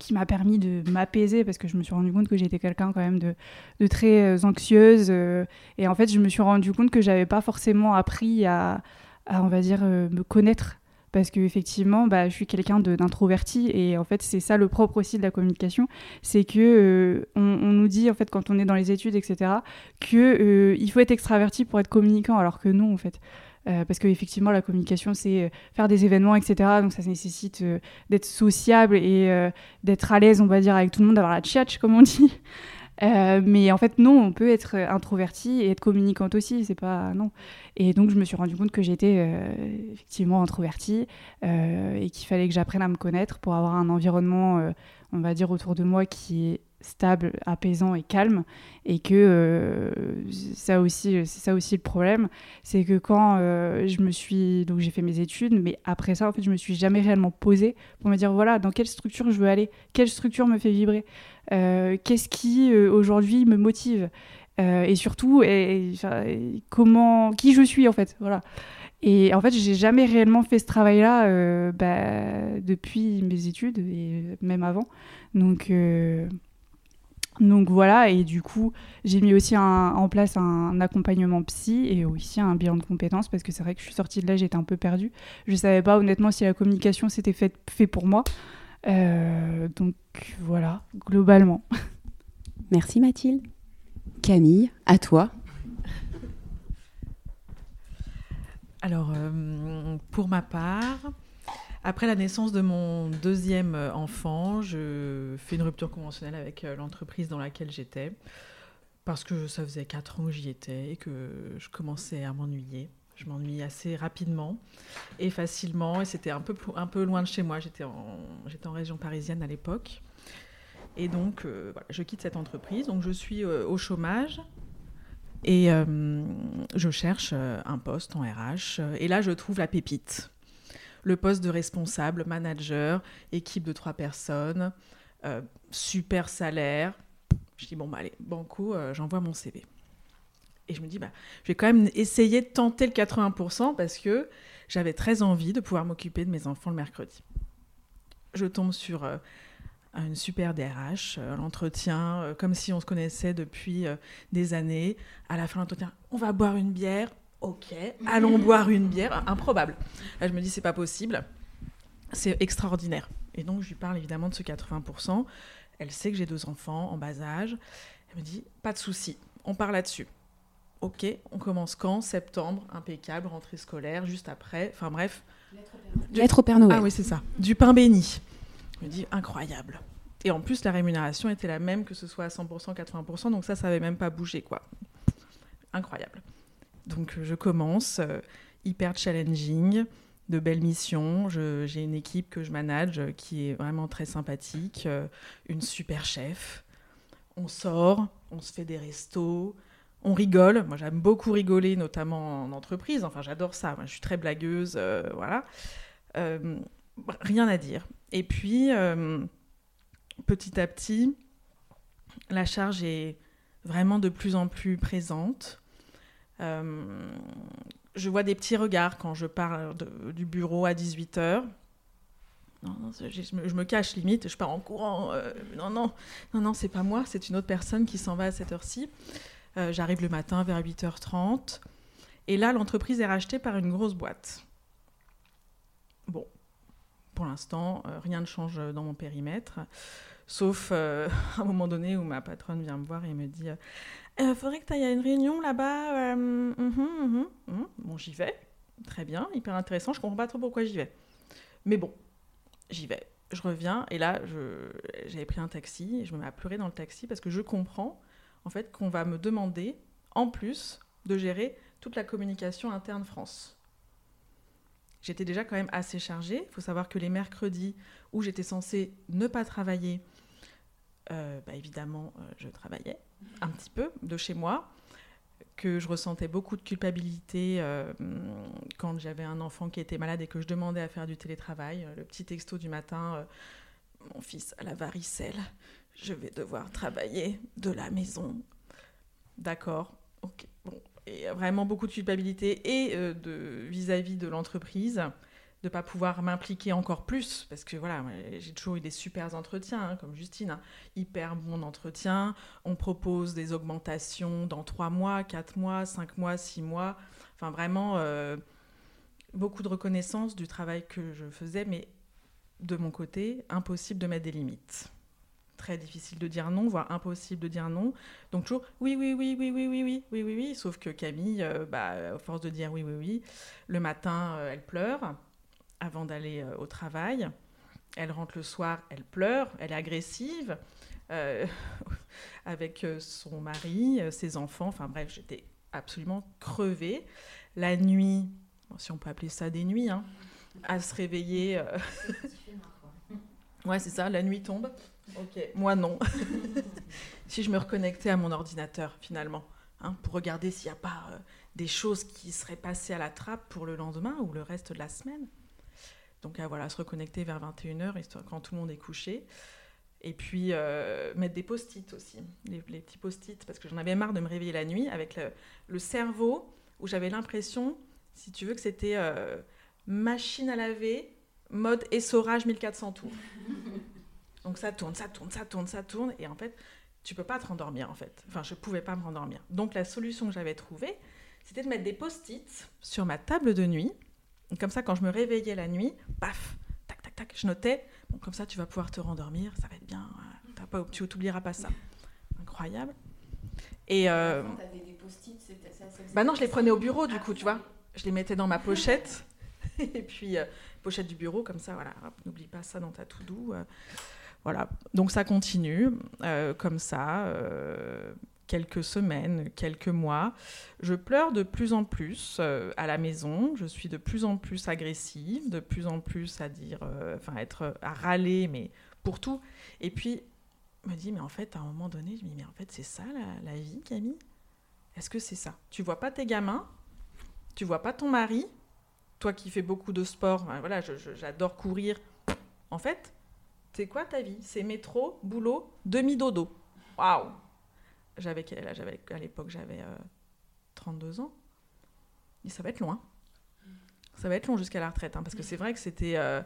qui m'a permis de m'apaiser parce que je me suis rendu compte que j'étais quelqu'un quand même de, très anxieuse. et en fait, je me suis rendu compte que j'avais pas forcément appris à, on va dire, me connaître parce qu'effectivement, bah, je suis quelqu'un d'introverti et en fait, c'est ça le propre aussi de la communication, c'est que euh, on, nous dit en fait quand on est dans les études, etc., que euh, il faut être extraverti pour être communicant, alors que non, en fait. Euh, parce qu'effectivement, la communication, c'est faire des événements, etc. Donc, ça nécessite d'être sociable et d'être à l'aise, on va dire, avec tout le monde, d'avoir la tchatch, comme on dit. Euh, mais en fait, non, on peut être introverti et être communicante aussi, c'est pas non. Et donc, je me suis rendu compte que j'étais euh, effectivement introvertie euh, et qu'il fallait que j'apprenne à me connaître pour avoir un environnement, on va dire, autour de moi qui est stable, apaisant et calme. Et que ça aussi, c'est ça aussi le problème, c'est que quand je me suis, donc j'ai fait mes études, mais après ça, en fait, je me suis jamais réellement posée pour me dire voilà, dans quelle structure je veux aller, quelle structure me fait vibrer. Euh, qu'est-ce qui euh, aujourd'hui me motive euh, et surtout comment qui je suis en fait voilà et en fait j'ai jamais réellement fait ce travail là bah, depuis mes études et même avant donc donc voilà, et du coup, j'ai mis aussi en place un, accompagnement psy et aussi un bilan de compétences parce que c'est vrai que je suis sortie de là, j'étais un peu perdue. Je savais pas honnêtement si la communication s'était fait, fait pour moi. Euh, donc voilà, globalement. Merci Mathilde. Camille, à toi. Alors, euh, pour ma part, après la naissance de mon deuxième enfant, je fais une rupture conventionnelle avec euh, l'entreprise dans laquelle j'étais, parce que ça faisait quatre ans que j'y étais et que je commençais à m'ennuyer. Je m'ennuie assez rapidement et facilement. Et c'était un peu, un peu loin de chez moi. J'étais en, en région parisienne à l'époque. Et donc, euh, je quitte cette entreprise. Donc, je suis euh, au chômage. Et euh, je cherche un poste en RH. Et là, je trouve la pépite. Le poste de responsable, manager, équipe de trois personnes, super salaire. Je dis, bon, bah, allez, banco, j'envoie mon CV. Et je me dis, bah, je vais quand même essayer de tenter le 80% parce que j'avais très envie de pouvoir m'occuper de mes enfants le mercredi. Je tombe sur euh, une super DRH, euh, l'entretien, euh, comme si on se connaissait depuis des années. À la fin de l'entretien, on va boire une bière. Ok, allons boire une bière. Improbable. Là, je me dis, c'est pas possible. C'est extraordinaire. Et donc, je lui parle évidemment de ce 80%. Elle sait que j'ai deux enfants en bas âge. Elle me dit, pas de souci, on part là-dessus. Ok, on commence quand? Septembre, impeccable, rentrée scolaire, juste après. Enfin bref. Lettre au Père Noël. Ah oui, c'est ça. Du pain béni. Je me dis, incroyable. Et en plus, la rémunération était la même, que ce soit à 100%, 80%, donc ça, ça n'avait même pas bougé, quoi. Incroyable. Donc je commence, euh, hyper challenging, de belles missions. J'ai une équipe que je manage euh, qui est vraiment très sympathique, euh, une super chef. On sort, on se fait des restos, on rigole. Moi, j'aime beaucoup rigoler, notamment en entreprise. Enfin, j'adore ça. Je suis très blagueuse, euh, voilà. Euh, rien à dire. Et puis, euh, petit à petit, la charge est vraiment de plus en plus présente. je vois des petits regards quand je pars du bureau à 18h. Non, non, je, me, cache limite, je pars en courant. non, non, non, non, c'est pas moi, c'est une autre personne qui s'en va à cette heure-ci. Euh, j'arrive le matin vers 8h30. Et là, l'entreprise est rachetée par une grosse boîte. Bon, pour l'instant, euh, rien ne change dans mon périmètre. Sauf euh, à un moment donné où ma patronne vient me voir et me dit Il faudrait que tu ailles à une réunion là-bas. Mhm, mhm, mhm. Bon, j'y vais. Très bien, hyper intéressant. Je comprends pas trop pourquoi j'y vais. Mais bon, j'y vais. Je reviens et là, j'avais pris un taxi et je me mets à pleurer dans le taxi parce que je comprends en fait, qu'on va me demander, en plus, de gérer toute la communication interne France. J'étais déjà quand même assez chargée. Il faut savoir que les mercredis où j'étais censée ne pas travailler, euh, bah, évidemment, euh, je travaillais un petit peu de chez moi, que je ressentais beaucoup de culpabilité euh, quand j'avais un enfant qui était malade et que je demandais à faire du télétravail. Le petit texto du matin, mon fils a la varicelle, je vais devoir travailler de la maison. D'accord, ok. Bon. Et vraiment beaucoup de culpabilité et de vis-à-vis de l'entreprise de pas pouvoir m'impliquer encore plus parce que voilà j'ai toujours eu des super entretiens hein, comme Justine hein. hyper bon entretien on propose des augmentations dans trois mois quatre mois cinq mois six mois enfin vraiment euh, beaucoup de reconnaissance du travail que je faisais mais de mon côté impossible de mettre des limites très difficile de dire non, voire impossible de dire non. Donc toujours oui, oui, oui, oui, oui, oui, oui, oui, oui, oui. Sauf que Camille, euh, bah, à force de dire oui, oui, oui, le matin, euh, elle pleure avant d'aller euh, au travail. Elle rentre le soir, elle pleure, elle est agressive euh, avec euh, son mari, ses enfants. Enfin bref, j'étais absolument crevée. La nuit, si on peut appeler ça des nuits, hein, à se réveiller. ouais, c'est ça, la nuit tombe. Ok, moi non. si je me reconnectais à mon ordinateur finalement, hein, pour regarder s'il n'y a pas des choses qui seraient passées à la trappe pour le lendemain ou le reste de la semaine. Donc à voilà, se reconnecter vers 21h, quand tout le monde est couché. Et puis euh, mettre des post-it aussi, les, petits post-it, parce que j'en avais marre de me réveiller la nuit avec le, cerveau où j'avais l'impression, si tu veux, que c'était euh, machine à laver, mode essorage 1400 tours. Donc ça tourne, ça tourne, ça tourne, ça tourne, et en fait, tu peux pas te rendormir en fait. Enfin, je pouvais pas me rendormir. Donc la solution que j'avais trouvée, c'était de mettre des post-it sur ma table de nuit comme ça, quand je me réveillais la nuit, paf, tac, tac, tac, je notais. Bon, comme ça, tu vas pouvoir te rendormir, ça va être bien. Pas, tu n'oublieras pas ça. Incroyable. Et euh, des Bah non, je les prenais au bureau, du coup, tu vois. Je les mettais dans ma pochette. et puis, euh, pochette du bureau, comme ça, voilà. N'oublie pas ça dans ta tout doux. Euh. Voilà. Donc, ça continue comme ça quelques semaines, quelques mois. Je pleure de plus en plus euh, à la maison. Je suis de plus en plus agressive, de plus en plus à dire, euh, enfin, être à râler, mais pour tout. Et puis, me dit, mais en fait, à un moment donné, je me dis, mais en fait, c'est ça la, vie, Camille? Est-ce que c'est ça? Tu vois pas tes gamins? Tu vois pas ton mari? Toi qui fais beaucoup de sport, voilà, j'adore courir. En fait, c'est quoi ta vie? C'est métro, boulot, demi-dodo. Waouh j'avais À l'époque, j'avais 32 euh, ans. Et ça va être loin. Ça va être long jusqu'à la retraite, hein, parce que c'est vrai que c'était euh,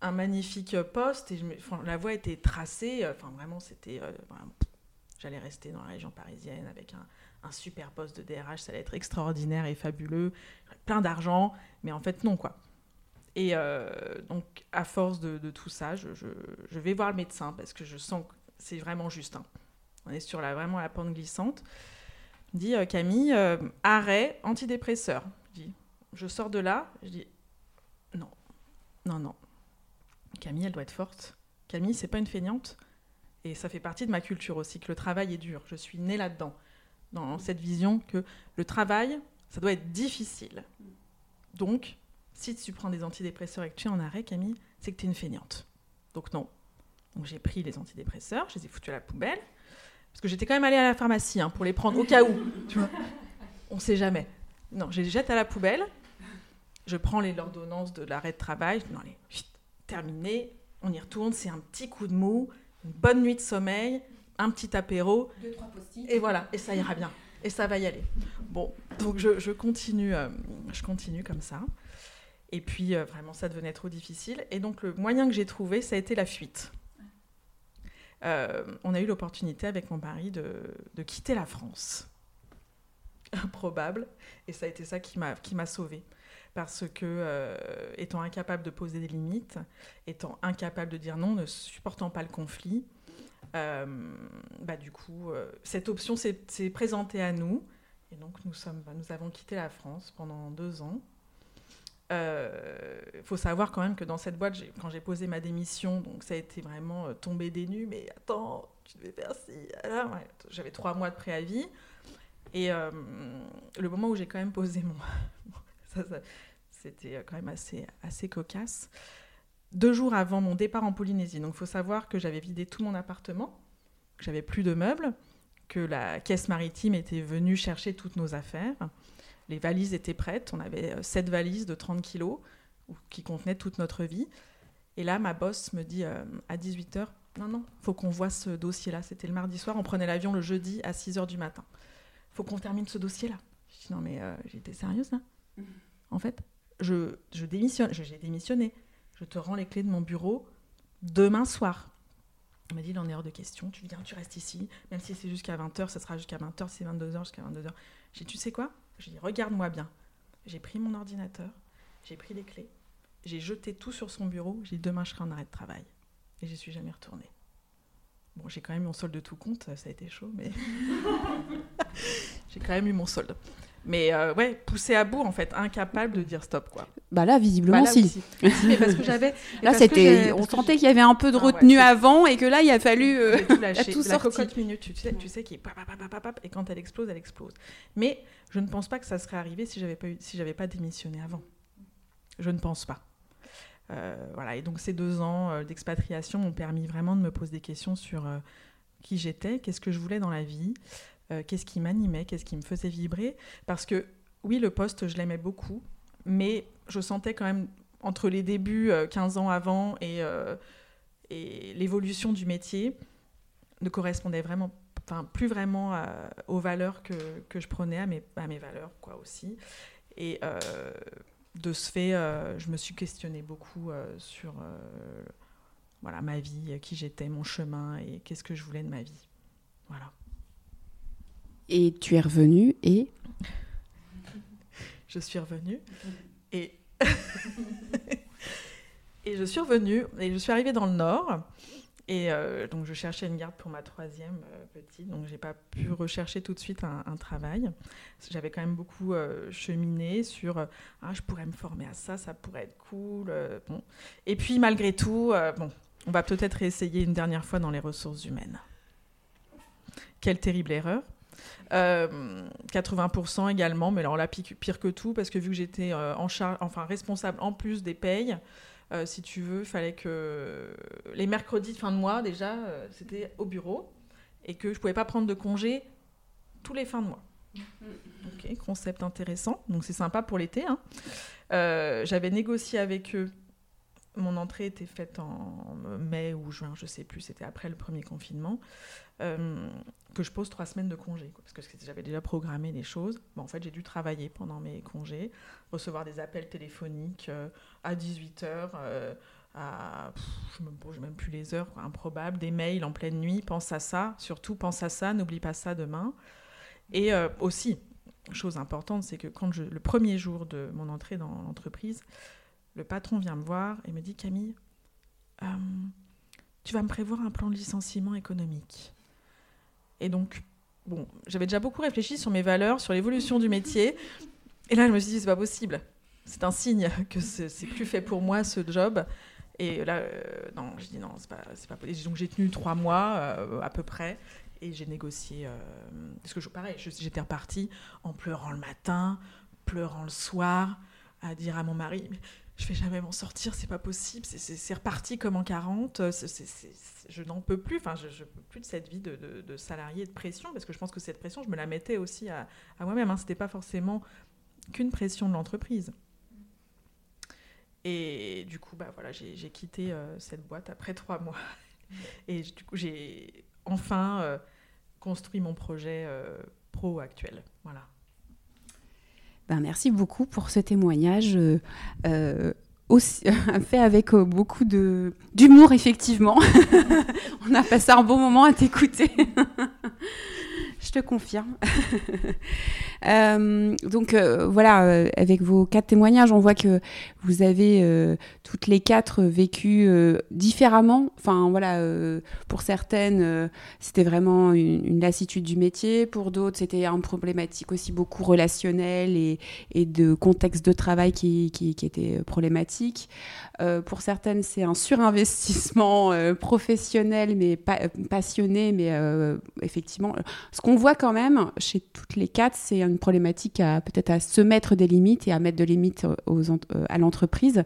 un magnifique poste et je la voie était tracée. Euh, enfin, vraiment, c'était. J'allais rester dans la région parisienne avec un, un, super poste de DRH, ça allait être extraordinaire et fabuleux, plein d'argent, mais en fait, non, quoi. Et donc, à force de, tout ça, je, vais voir le médecin parce que je sens que c'est vraiment juste. Hein on est sur la, vraiment la pente glissante. dit euh, Camille, euh, arrêt, antidépresseur. Je je sors de là, je dis, non, non, non. Camille, elle doit être forte. Camille, c'est pas une feignante. Et ça fait partie de ma culture aussi, que le travail est dur. Je suis née là-dedans, dans cette vision que le travail, ça doit être difficile. Donc, si tu prends des antidépresseurs et que tu es en arrêt, Camille, c'est que tu es une feignante. Donc non. Donc j'ai pris les antidépresseurs, je les ai foutus à la poubelle. Parce que j'étais quand même allée à la pharmacie hein, pour les prendre au cas où. Tu vois On sait jamais. Non, je les jette à la poubelle. Je prends les ordonnances de l'arrêt de travail. Non, allez, terminé. On y retourne. C'est un petit coup de mou, une bonne nuit de sommeil, un petit apéro. Deux, trois Et voilà, et ça ira bien. Et ça va y aller. Bon, donc je, continue, euh, je continue comme ça. Et puis euh, vraiment, ça devenait trop difficile. Et donc le moyen que j'ai trouvé, ça a été la fuite. Euh, on a eu l'opportunité avec mon mari de, quitter la France. Improbable. Et ça a été ça qui m'a sauvée. Parce que, euh, étant incapable de poser des limites, étant incapable de dire non, ne supportant pas le conflit, bah, du coup, cette option s'est présentée à nous. Et donc, nous, sommes, bah, nous avons quitté la France pendant deux ans. Il euh, faut savoir quand même que dans cette boîte, quand j'ai posé ma démission, donc ça a été vraiment euh, tombé des nues, mais attends, tu devais faire ci, j'avais trois mois de préavis. Et euh, le moment où j'ai quand même posé mon... C'était quand même assez, assez cocasse. Deux jours avant mon départ en Polynésie. Donc il faut savoir que j'avais vidé tout mon appartement, que j'avais plus de meubles, que la caisse maritime était venue chercher toutes nos affaires. Les valises étaient prêtes. On avait euh, sept valises de 30 kilos qui contenaient toute notre vie. Et là, ma boss me dit euh, à 18h, non, non, faut qu'on voit ce dossier-là. C'était le mardi soir, on prenait l'avion le jeudi à 6h du matin. faut qu'on termine ce dossier-là. Je dis, non, mais euh, j'étais sérieuse là. En fait, je, je démissionne, j'ai démissionné. Je te rends les clés de mon bureau demain soir. Elle m'a dit, il est hors de question, tu viens, tu restes ici, même si c'est jusqu'à 20h, ça sera jusqu'à 20h, c'est 22h, jusqu'à 22h. J'ai tu sais quoi? J'ai dit, regarde-moi bien. J'ai pris mon ordinateur, j'ai pris les clés, j'ai jeté tout sur son bureau, j'ai dit, demain je serai en arrêt de travail. Et j'y suis jamais retournée. Bon, j'ai quand même eu mon solde de tout compte, ça a été chaud, mais j'ai quand même eu mon solde. Mais euh, ouais, poussé à bout en fait, incapable de dire stop quoi. Bah là visiblement bah si. mais parce que j'avais. Là c'était, on sentait qu'il y avait un peu de ah retenue avant et que là il a fallu euh, tout lâcher. tout la cocotte minute, tu sais, tu sais qui est et quand elle explose, elle explose. Mais je ne pense pas que ça serait arrivé si j'avais pas eu, si j'avais pas démissionné avant. Je ne pense pas. Euh, voilà, et donc ces deux ans d'expatriation m'ont permis vraiment de me poser des questions sur qui j'étais, qu'est-ce que je voulais dans la vie, euh, qu'est-ce qui m'animait, qu'est-ce qui me faisait vibrer? Parce que oui, le poste, je l'aimais beaucoup, mais je sentais quand même entre les débuts, 15 euh, ans avant, et, euh, et l'évolution du métier, ne correspondait vraiment, enfin, plus vraiment aux valeurs que, que, je prenais, à mes, à mes valeurs, quoi, aussi. Et de ce fait, je me suis questionnée beaucoup sur voilà, ma vie, qui j'étais, mon chemin, et qu'est-ce que je voulais de ma vie. Voilà. Et tu es revenue et Je suis revenue et et je suis revenue et je suis arrivée dans le Nord. Et euh, donc je cherchais une garde pour ma troisième euh, petite. Donc j'ai pas pu rechercher tout de suite un, travail. J'avais quand même beaucoup euh, cheminé sur ah je pourrais me former à ça ça pourrait être cool bon. Et puis malgré tout bon on va peut-être essayer une dernière fois dans les ressources humaines. Quelle terrible erreur 80% euh, également, mais alors là, pire que tout, parce que vu que j'étais euh, en charge, enfin responsable en plus des payes, euh, si tu veux, il fallait que les mercredis de fin de mois, déjà, c'était au bureau, et que je pouvais pas prendre de congé tous les fins de mois. Ok, concept intéressant, donc c'est sympa pour l'été. Hein. J'avais négocié avec eux mon entrée était faite en mai ou juin, je sais plus, c'était après le premier confinement, euh, que je pose trois semaines de congé, parce que j'avais déjà programmé les choses. En fait, j'ai dû travailler pendant mes congés, recevoir des appels téléphoniques euh, à 18h, euh, à, je ne me même plus les heures, improbable, des mails en pleine nuit, pense à ça, surtout pense à ça, n'oublie pas ça demain. Et aussi, chose importante, c'est que quand le premier jour de mon entrée dans l'entreprise, le patron vient me voir et me dit Camille, tu vas me prévoir un plan de licenciement économique. Et donc, bon, j'avais déjà beaucoup réfléchi sur mes valeurs, sur l'évolution du métier. Et là, je me suis dit, c'est pas possible. C'est un signe que c'est plus fait pour moi ce job. Et là, euh, non, je dis non, c'est pas, pas possible. Donc j'ai tenu trois mois euh, à peu près et j'ai négocié. parce que je, pareil, j'étais repartie en pleurant le matin, pleurant le soir, à dire à mon mari je vais jamais m'en sortir, c'est pas possible, c'est reparti comme en 40, je n'en peux plus, enfin, je, ne peux plus de cette vie de, salarié de pression, parce que je pense que cette pression, je me la mettais aussi à, moi-même, hein, c'était pas forcément qu'une pression de l'entreprise. Et du coup, bah, voilà, j'ai quitté euh, cette boîte après trois mois. Et du coup, j'ai enfin euh, construit mon projet euh, pro actuel. Voilà. Ben, merci beaucoup pour ce témoignage. Euh, euh, aussi, fait avec euh, beaucoup d'humour, effectivement. On a passé un bon moment à t'écouter. Je te confirme. Euh, donc euh, voilà, euh, avec vos quatre témoignages, on voit que vous avez toutes les quatre vécu différemment. Enfin voilà, pour certaines, c'était vraiment une, lassitude du métier. Pour d'autres, c'était un problématique aussi beaucoup relationnel et, de contexte de travail qui, était problématique. pour certaines, c'est un surinvestissement professionnel, mais pas passionné, mais effectivement, ce qu'on voit quand même chez toutes les quatre, c'est une problématique à peut-être à se mettre des limites et à mettre de limites aux, à l'entreprise.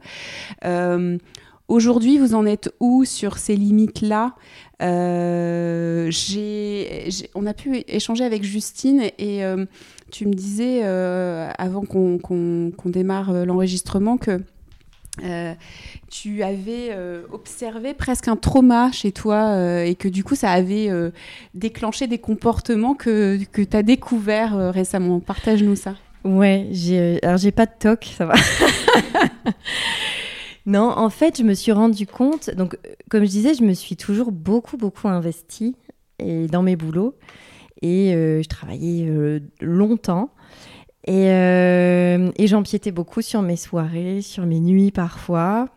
Aujourd'hui, vous en êtes où sur ces limites-là? Euh, On a pu échanger avec Justine et euh, tu me disais, euh, avant qu'on démarre l'enregistrement, que tu avais observé presque un trauma chez toi et que du coup, ça avait déclenché des comportements que, que tu as découverts récemment. Partage-nous ça. Ouais, alors j'ai pas de toc, ça va. Non, en fait, je me suis rendu compte. Donc, euh, comme je disais, je me suis toujours beaucoup, beaucoup investie et dans mes boulots. Et euh, je travaillais euh, longtemps. Et, et j'empiétais beaucoup sur mes soirées, sur mes nuits parfois.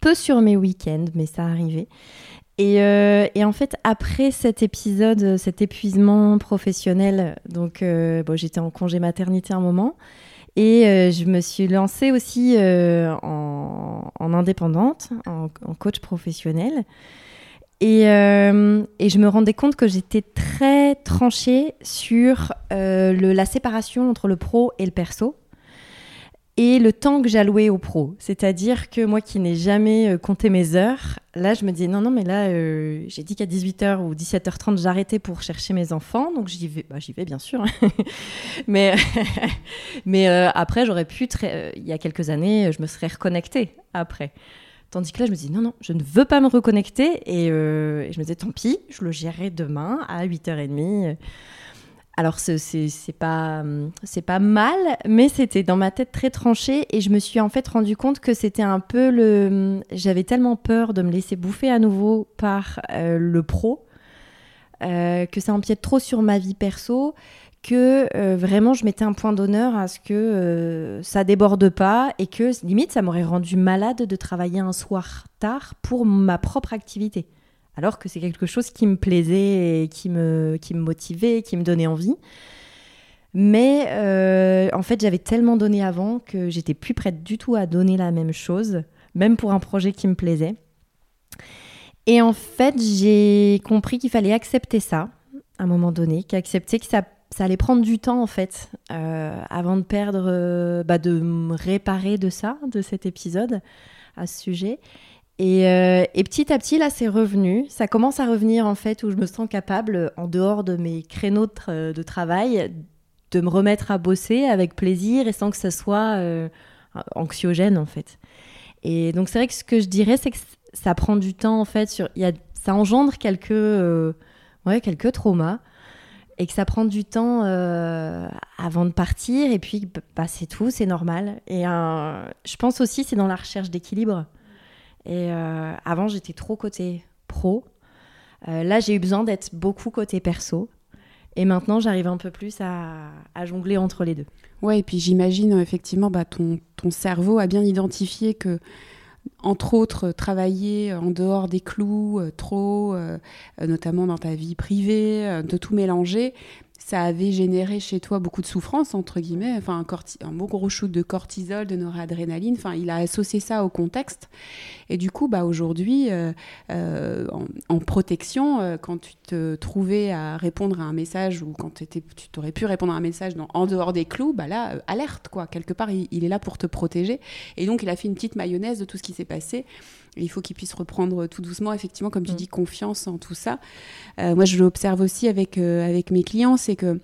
Peu sur mes week-ends, mais ça arrivait. Et, et, en fait, après cet épisode, cet épuisement professionnel, donc bon, j'étais en congé maternité un moment, et euh, je me suis lancée aussi euh, en, indépendante, en, coach professionnel. Et, euh, et, je me rendais compte que j'étais très tranchée sur le, la séparation entre le pro et le perso et le temps que j'allouais au pro. C'est-à-dire que moi qui n'ai jamais euh, compté mes heures, là je me disais non, non, mais là euh, j'ai dit qu'à 18h ou 17h30 j'arrêtais pour chercher mes enfants, donc j'y vais, bah, bien sûr. Hein. mais mais euh, après j'aurais pu, il y a quelques années, je me serais reconnectée après. Tandis que là, je me dis non, non, je ne veux pas me reconnecter. Et, et je me disais, tant pis, je le gérerai demain à 8h30. Alors c'est pas c'est pas mal, mais c'était dans ma tête très tranché et je me suis en fait rendu compte que c'était un peu le j'avais tellement peur de me laisser bouffer à nouveau par euh, le pro euh, que ça empiète trop sur ma vie perso que euh, vraiment je mettais un point d'honneur à ce que ça déborde pas et que limite ça m'aurait rendu malade de travailler un soir tard pour ma propre activité alors que c'est quelque chose qui me plaisait et qui me, qui me motivait, qui me donnait envie. Mais euh, en fait, j'avais tellement donné avant que j'étais plus prête du tout à donner la même chose, même pour un projet qui me plaisait. Et en fait, j'ai compris qu'il fallait accepter ça à un moment donné, qu'accepter que ça, ça, allait prendre du temps en fait, euh, avant de perdre, euh, bah, de me réparer de ça, de cet épisode à ce sujet. Euh, et, petit à petit, là, c'est revenu. Ça commence à revenir, en fait, où je me sens capable, en dehors de mes créneaux de, travail, de me remettre à bosser avec plaisir et sans que ça soit anxiogène, en fait. Et donc, c'est vrai que ce que je dirais, c'est que ça prend du temps, en fait. Ça engendre quelques, ouais, quelques traumas et que ça prend du temps avant de partir. Et puis, bah, c'est tout, c'est normal. Et je pense aussi, c'est dans la recherche d'équilibre. Et euh, avant, j'étais trop côté pro. Euh, là, j'ai eu besoin d'être beaucoup côté perso. Et maintenant, j'arrive un peu plus à, jongler entre les deux. Ouais, et puis j'imagine effectivement, bah, ton, ton cerveau a bien identifié que entre autres, travailler en dehors des clous, euh, trop, notamment dans ta vie privée, de tout mélanger, ça avait généré chez toi beaucoup de souffrance, entre guillemets, enfin un, un beau gros shoot de cortisol, de noradrénaline, enfin il a associé ça au contexte. Et du coup, bah, aujourd'hui, euh, euh, en, protection, euh, quand tu te trouvais à répondre à un message ou quand tu t'aurais pu répondre à un message en dehors des clous, bah là, alerte, quoi. Quelque part, il, il, est là pour te protéger. Et donc, il a fait une petite mayonnaise de tout ce qui s'est passé il faut qu'ils puissent reprendre tout doucement, effectivement, comme tu mm. dis, confiance en tout ça. Euh, moi, je l'observe aussi avec, euh, avec mes clients, c'est que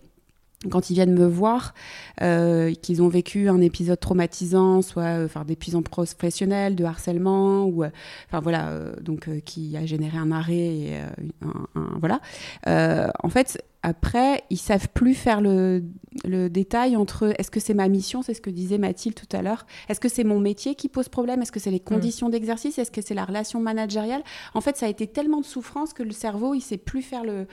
quand ils viennent me voir, euh, qu'ils ont vécu un épisode traumatisant, soit enfin d'épuisement professionnel, de harcèlement, ou enfin voilà, donc qui a généré un arrêt, et, un, voilà. en fait, après, ils savent plus faire le, détail entre est-ce que c'est ma mission, c'est ce que disait Mathilde tout à l'heure, est-ce que c'est mon métier qui pose problème, est-ce que c'est les mm. conditions d'exercice, est-ce que c'est la relation managériale. En fait, ça a été tellement de souffrance que le cerveau, il sait plus faire le,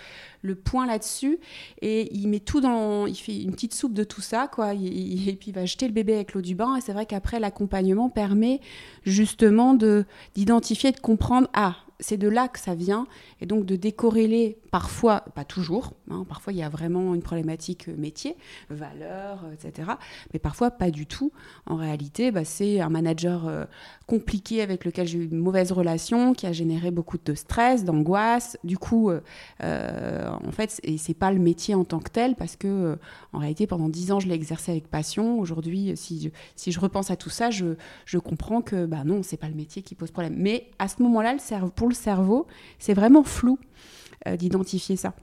point là-dessus et il met tout dans, il fait une petite soupe de tout ça, quoi, et puis il va jeter le bébé avec l'eau du bain. Et c'est vrai qu'après, l'accompagnement permet justement de d'identifier, de comprendre, ah, c'est de là que ça vient, et donc de décorréler parfois, pas toujours, hein, parfois il y a vraiment une problématique euh, métier, valeur, euh, etc. Mais parfois pas du tout. En réalité, bah, c'est un manager euh, compliqué avec lequel j'ai eu une mauvaise relation, qui a généré beaucoup de stress, d'angoisse. Du coup, en fait, et c'est pas le métier en tant que tel, parce que en réalité, pendant dix ans, je l'ai exercé avec passion. Aujourd'hui, si je, repense à tout ça, je, je comprends que bah non, c'est pas le métier qui pose problème. Mais à ce moment-là, le cerveau, pour le cerveau, c'est vraiment flou euh, d'identifier ça.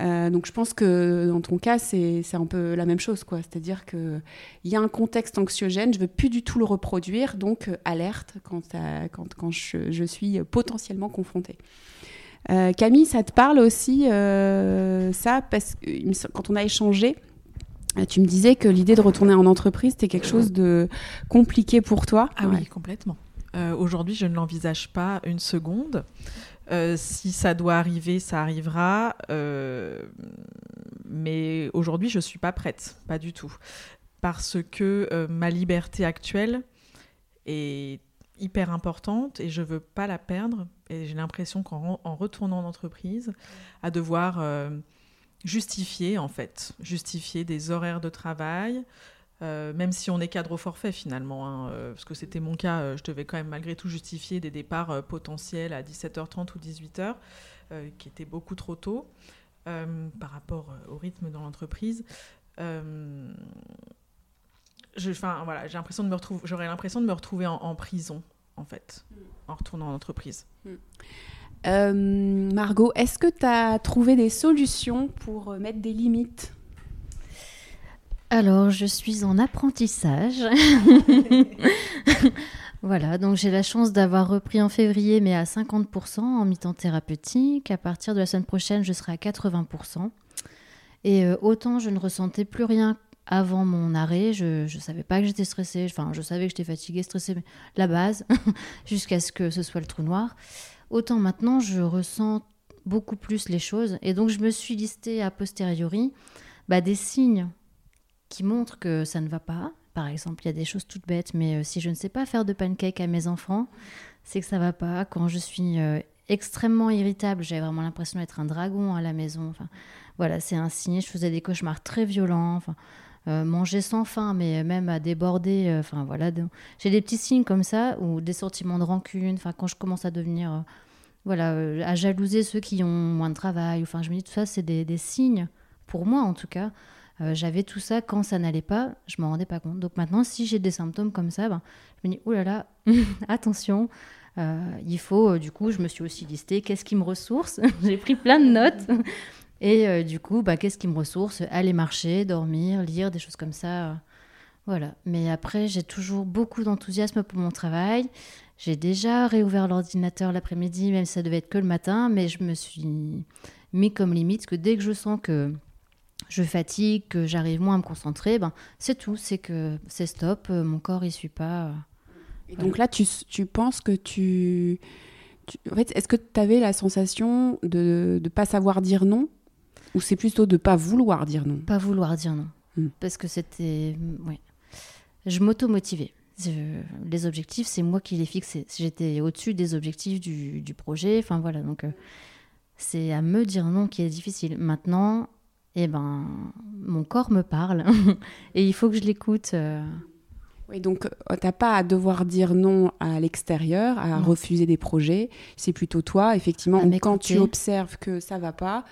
Euh, donc je pense que dans ton cas, c'est un peu la même chose. quoi. C'est-à-dire qu'il y a un contexte anxiogène, je ne veux plus du tout le reproduire, donc euh, alerte quand, quand, quand je, je, suis potentiellement confrontée. Camille, ça te parle aussi, ça, parce que quand on a échangé, tu me disais que l'idée de retourner en entreprise, c'était quelque chose de compliqué pour toi. Ah oui, complètement. Euh, aujourd'hui, je ne l'envisage pas une seconde. Euh, si ça doit arriver, ça arrivera. Euh, mais aujourd'hui, je ne suis pas prête, pas du tout. Parce que ma liberté actuelle est hyper importante et je ne veux pas la perdre. Et j'ai l'impression qu'en retournant en entreprise, à devoir justifier, en fait, justifier des horaires de travail, euh, même si on est cadre au forfait finalement, hein, euh, parce que c'était mon cas, euh, je devais quand même malgré tout justifier des départs potentiels à 17h30 ou 18h, qui étaient beaucoup trop tôt par rapport au rythme dans l'entreprise. voilà, j'ai l'impression de me retrouver, j'aurais l'impression de me retrouver en, prison en fait, en retournant en entreprise. Margot, est-ce que tu as trouvé des solutions pour mettre des limites? Alors, je suis en apprentissage. voilà, donc j'ai la chance d'avoir repris en février, mais à 50% en mi-temps thérapeutique. À partir de la semaine prochaine, je serai à 80%. Et euh, autant je ne ressentais plus rien avant mon arrêt, je ne savais pas que j'étais stressée, enfin je savais que j'étais fatiguée, stressée, mais la base, jusqu'à ce que ce soit le trou noir. Autant maintenant, je ressens beaucoup plus les choses. Et donc je me suis listée a posteriori bah, des signes qui montrent que ça ne va pas. Par exemple, il y a des choses toutes bêtes, mais euh, si je ne sais pas faire de pancake à mes enfants, c'est que ça va pas. Quand je suis euh, extrêmement irritable, j'ai vraiment l'impression d'être un dragon à la maison. Enfin, voilà, c'est un signe. Je faisais des cauchemars très violents. Enfin, euh, manger sans faim, mais même à déborder. Enfin voilà, j'ai des petits signes comme ça ou des sentiments de rancune. Enfin, quand je commence à devenir, voilà, à jalouser ceux qui ont moins de travail. Enfin, je me dis tout ça, c'est des signes pour moi en tout cas euh, j'avais tout ça quand ça n'allait pas, je m'en rendais pas compte. Donc maintenant, si j'ai des symptômes comme ça, ben, je me dis, oh là là, attention, euh, il faut, euh, du coup, je me suis aussi listée, qu'est-ce qui me ressource? J'ai pris plein de notes. Et du coup, bah, qu'est-ce qui me ressource? Aller marcher, dormir, lire, des choses comme ça. voilà. Mais après, j'ai toujours beaucoup d'enthousiasme pour mon travail. J'ai déjà réouvert l'ordinateur l'après-midi, même si ça devait être que le matin, mais je me suis mis comme limite que dès que je sens que je fatigue, que j'arrive moins à me concentrer, ben, c'est tout, c'est que c'est stop, euh, mon corps il suit pas. Euh, Et donc là, tu, tu, penses que tu... en fait, est-ce que tu avais la sensation de ne pas savoir dire non? Ou c'est plutôt de ne pas vouloir dire non? Pas vouloir dire non. Hmm. Parce que c'était... Ouais. Je m'auto-motivais. Les objectifs, c'est moi qui les fixais. J'étais au-dessus des objectifs du, du, projet. Enfin voilà, donc euh, c'est à me dire non qui est difficile. Maintenant, eh ben, mon corps me parle et il faut que je l'écoute. Euh. Oui, donc euh, t'as pas à devoir dire non à l'extérieur, à refuser des projets. C'est plutôt toi, effectivement, quand tu observes que ça va pas,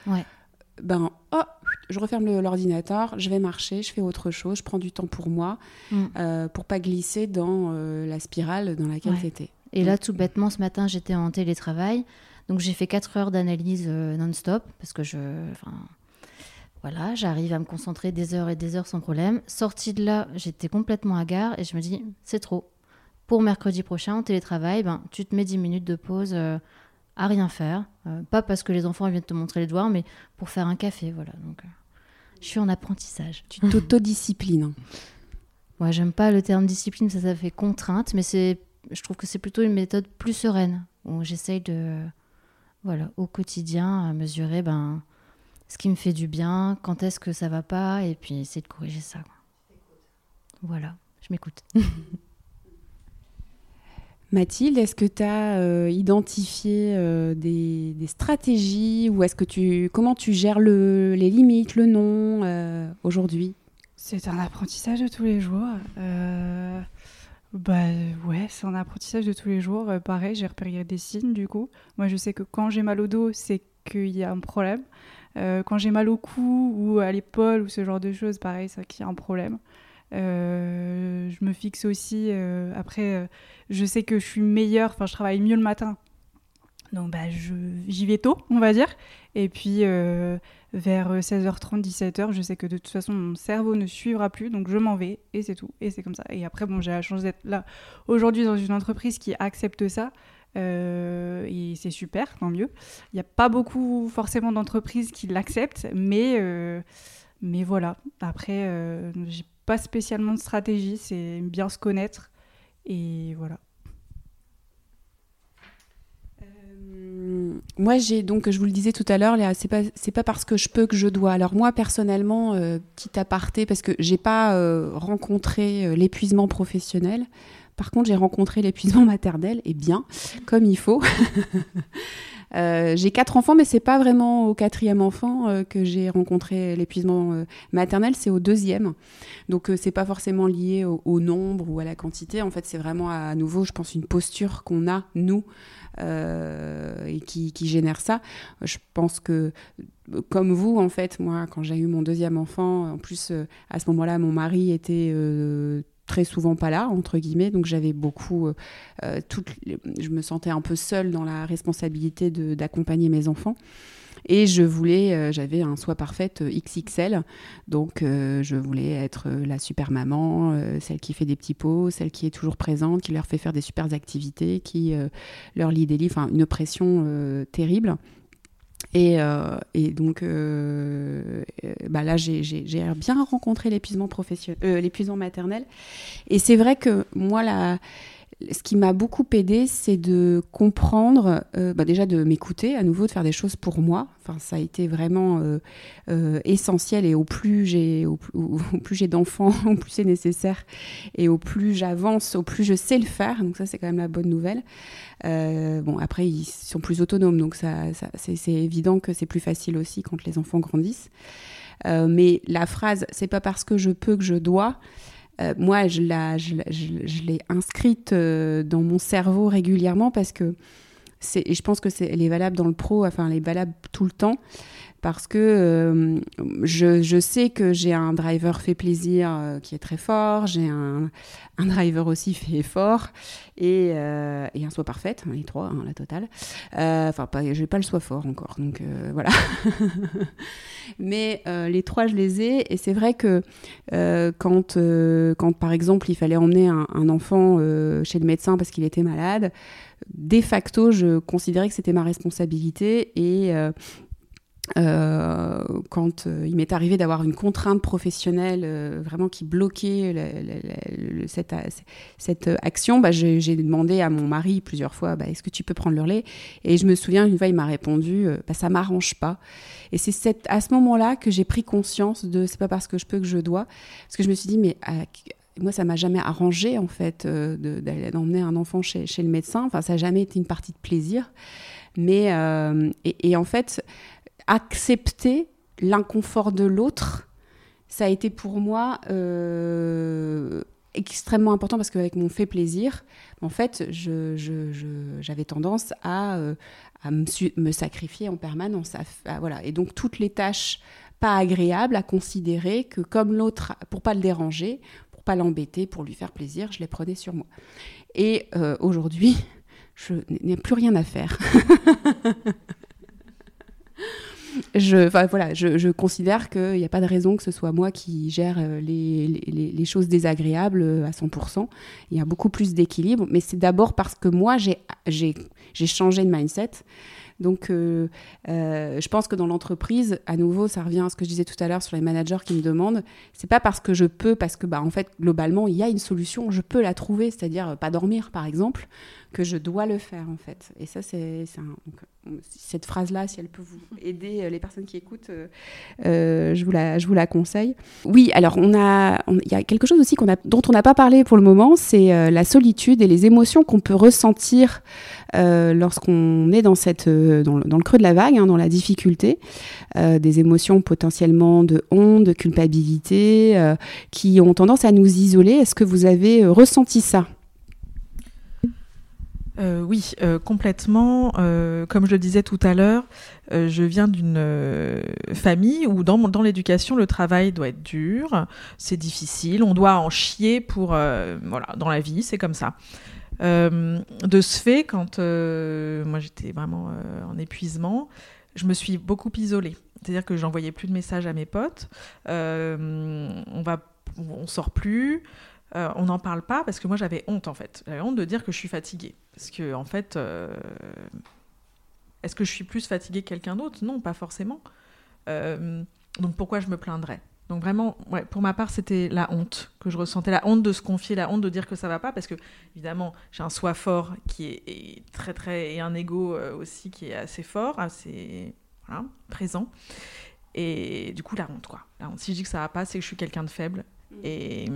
ben, oh, je referme l'ordinateur, je vais marcher, je fais autre chose, je prends du temps pour moi, mm. euh, pour pas glisser dans la spirale dans laquelle tu étais. Et là, tout bêtement, ce matin, j'étais en télétravail, donc j'ai fait 4 heures d'analyse non-stop parce que je, voilà, j'arrive à me concentrer des heures et des heures sans problème. Sortie de là, j'étais complètement à gare et je me dis, c'est trop. Pour mercredi prochain, en télétravail, ben, tu te mets 10 minutes de pause euh, à rien faire. Euh, pas parce que les enfants viennent te montrer les devoirs, mais pour faire un café. Voilà, donc euh, je suis en apprentissage. Tu t'autodisciplines. Moi, j'aime pas le terme discipline, ça, ça fait contrainte, mais c'est, je trouve que c'est plutôt une méthode plus sereine, où j'essaye de, voilà, au quotidien, à mesurer, ben, ce qui me fait du bien, quand est-ce que ça va pas, et puis essayer de corriger ça. Voilà, je m'écoute. Mathilde, est-ce que tu as euh, identifié euh, des, stratégies ou est-ce que tu comment tu gères le, les limites, le non euh, aujourd'hui? C'est un apprentissage de tous les jours. bah ouais, c'est un apprentissage de tous les jours. pareil, j'ai repéré des signes du coup. Moi, je sais que quand j'ai mal au dos, c'est qu'il y a un problème. Quand j'ai mal au cou ou à l'épaule ou ce genre de choses, pareil, c'est qu'il y a un problème. Euh, je me fixe aussi, euh, après, euh, je sais que je suis meilleure, enfin, je travaille mieux le matin. Donc, bah, j'y vais tôt, on va dire. Et puis, vers 16h30, 17h, je sais que de toute façon, mon cerveau ne suivra plus, donc je m'en vais, et c'est tout. Et c'est comme ça. Et après, bon, j'ai la chance d'être là aujourd'hui dans une entreprise qui accepte ça. Et c'est super, tant mieux. Il n'y a pas beaucoup forcément d'entreprises qui l'acceptent, mais, mais voilà. Après, j'ai pas spécialement de stratégie, c'est bien se connaître. Et voilà. Euh, moi, j'ai donc, je vous le disais tout à l'heure, c'est pas c'est pas parce que je peux que je dois. Alors moi, personnellement, euh, petit aparté, parce que j'ai pas euh, rencontré l'épuisement professionnel. Par contre, j'ai rencontré l'épuisement maternel, et bien, comme il faut. Euh, j'ai quatre enfants, mais c'est pas vraiment au quatrième enfant euh, que j'ai rencontré l'épuisement euh, maternel, c'est au deuxième. Donc c'est pas forcément lié au, nombre ou à la quantité. En fait, c'est vraiment à, nouveau, je pense, une posture qu'on a nous et qui, qui, génère ça. Je pense que comme vous, en fait, moi, quand j'ai eu mon deuxième enfant, en plus, à ce moment-là, mon mari était très souvent pas là, entre guillemets. Donc j'avais beaucoup. Euh, euh je me sentais un peu seule dans la responsabilité d'accompagner mes enfants. Et je voulais, euh, j'avais un soi parfaite XXL, donc je voulais être la super maman, celle qui fait des petits pots, celle qui est toujours présente, qui leur fait faire des super activités, qui leur lit des livres, enfin une pression terrible. Euh, et, donc, euh, bah là, j'ai bien rencontré l'épuisement professionnel, euh, l'épuisement maternel. Et c'est vrai que moi, la, ce qui m'a beaucoup aidé, c'est de comprendre, euh, bah déjà de m'écouter, à nouveau de faire des choses pour moi. Enfin, ça a été vraiment euh, euh, essentiel et au plus j'ai, au, plus d'enfants, au plus c'est nécessaire et au plus j'avance, au plus je sais le faire. Donc ça, c'est quand même la bonne nouvelle. bon, après, ils sont plus autonomes, donc ça, c'est, c'est évident que c'est plus facile aussi quand les enfants grandissent. mais la phrase, c'est pas parce que je peux que je dois. Euh, moi, je, l'ai inscrite euh, dans mon cerveau régulièrement parce que et je pense que c'est, elle est valable dans le pro, enfin, elle est valable tout le temps parce que euh, je, sais que j'ai un driver fait plaisir euh, qui est très fort, j'ai un, driver aussi fait fort et, euh, et un soi parfaite, hein, les trois, hein, la totale. Enfin, pas, j'ai pas le soi fort encore, donc voilà. Mais les trois, je les ai et c'est vrai que quand, quand, par exemple, il fallait emmener un, un enfant chez le médecin parce qu'il était malade, de facto, je considérais que c'était ma responsabilité et euh, quand euh, il m'est arrivé d'avoir une contrainte professionnelle euh, vraiment qui bloquait cette, action, bah, j'ai demandé à mon mari plusieurs fois bah, est-ce que tu peux prendre le relais Et je me souviens, une fois, il m'a répondu bah, ça m'arrange pas. Et c'est à ce moment-là que j'ai pris conscience de c'est pas parce que je peux que je dois. Parce que je me suis dit mais moi, ça m'a jamais arrangé en fait d'emmener un enfant chez, le médecin. Enfin, ça n'a jamais été une partie de plaisir. Mais et en fait, accepter l'inconfort de l'autre, ça a été pour moi euh, extrêmement important parce qu'avec mon fait plaisir, en fait, j'avais je, tendance à, euh, à me, sacrifier en permanence. voilà. Et donc, toutes les tâches pas agréables à considérer que comme l'autre, pour pas le déranger, pour pas l'embêter, pour lui faire plaisir, je les prenais sur moi. Et euh, aujourd'hui, je n'ai plus rien à faire. je, voilà, je, considère qu'il n'y a pas de raison que ce soit moi qui gère euh, les, choses désagréables euh, à 100%. Il y a beaucoup plus d'équilibre, mais c'est d'abord parce que moi, j'ai changé de mindset. Donc, euh, je pense que dans l'entreprise, à nouveau, ça revient à ce que je disais tout à l'heure sur les managers qui me demandent. C'est pas parce que je peux, parce que, bah, en fait, globalement, il y a une solution, je peux la trouver, c'est-à-dire pas dormir, par exemple, que je dois le faire, en fait. Et ça, c'est cette phrase-là, si elle peut vous aider, euh, les personnes qui écoutent, euh, euh, je, vous la, je vous la conseille. Oui, alors on a, il y a quelque chose aussi dont on n'a pas parlé pour le moment, c'est la solitude et les émotions qu'on peut ressentir lorsqu'on est dans, cette, dans, le creux de la vague, hein, dans la difficulté. des émotions potentiellement de honte, de culpabilité, qui ont tendance à nous isoler. Est-ce que vous avez ressenti ça? Euh, oui, euh, complètement. Euh, comme je le disais tout à l'heure, je viens d'une famille où dans, dans l'éducation, le travail doit être dur, c'est difficile, on doit en chier pour... voilà, dans la vie, c'est comme ça. de ce fait, quand moi j'étais vraiment en épuisement, je me suis beaucoup isolée. C'est-à-dire que j'envoyais plus de messages à mes potes. on va, on sort plus. Euh, on n'en parle pas parce que moi j'avais honte en fait. J'avais honte de dire que je suis fatiguée. Parce que en fait, euh, est-ce que je suis plus fatiguée que quelqu'un d'autre? Non, pas forcément. Euh, donc pourquoi je me plaindrais? Donc vraiment, pour ma part, c'était la honte que je ressentais, la honte de se confier, la honte de dire que ça va pas, parce que évidemment, j'ai un soi fort qui est, très très et un ego aussi qui est assez fort, assez présent. Et du coup, la honte quoi. La honte. Si je dis que ça va pas, c'est que je suis quelqu'un de faible. Mmh. Et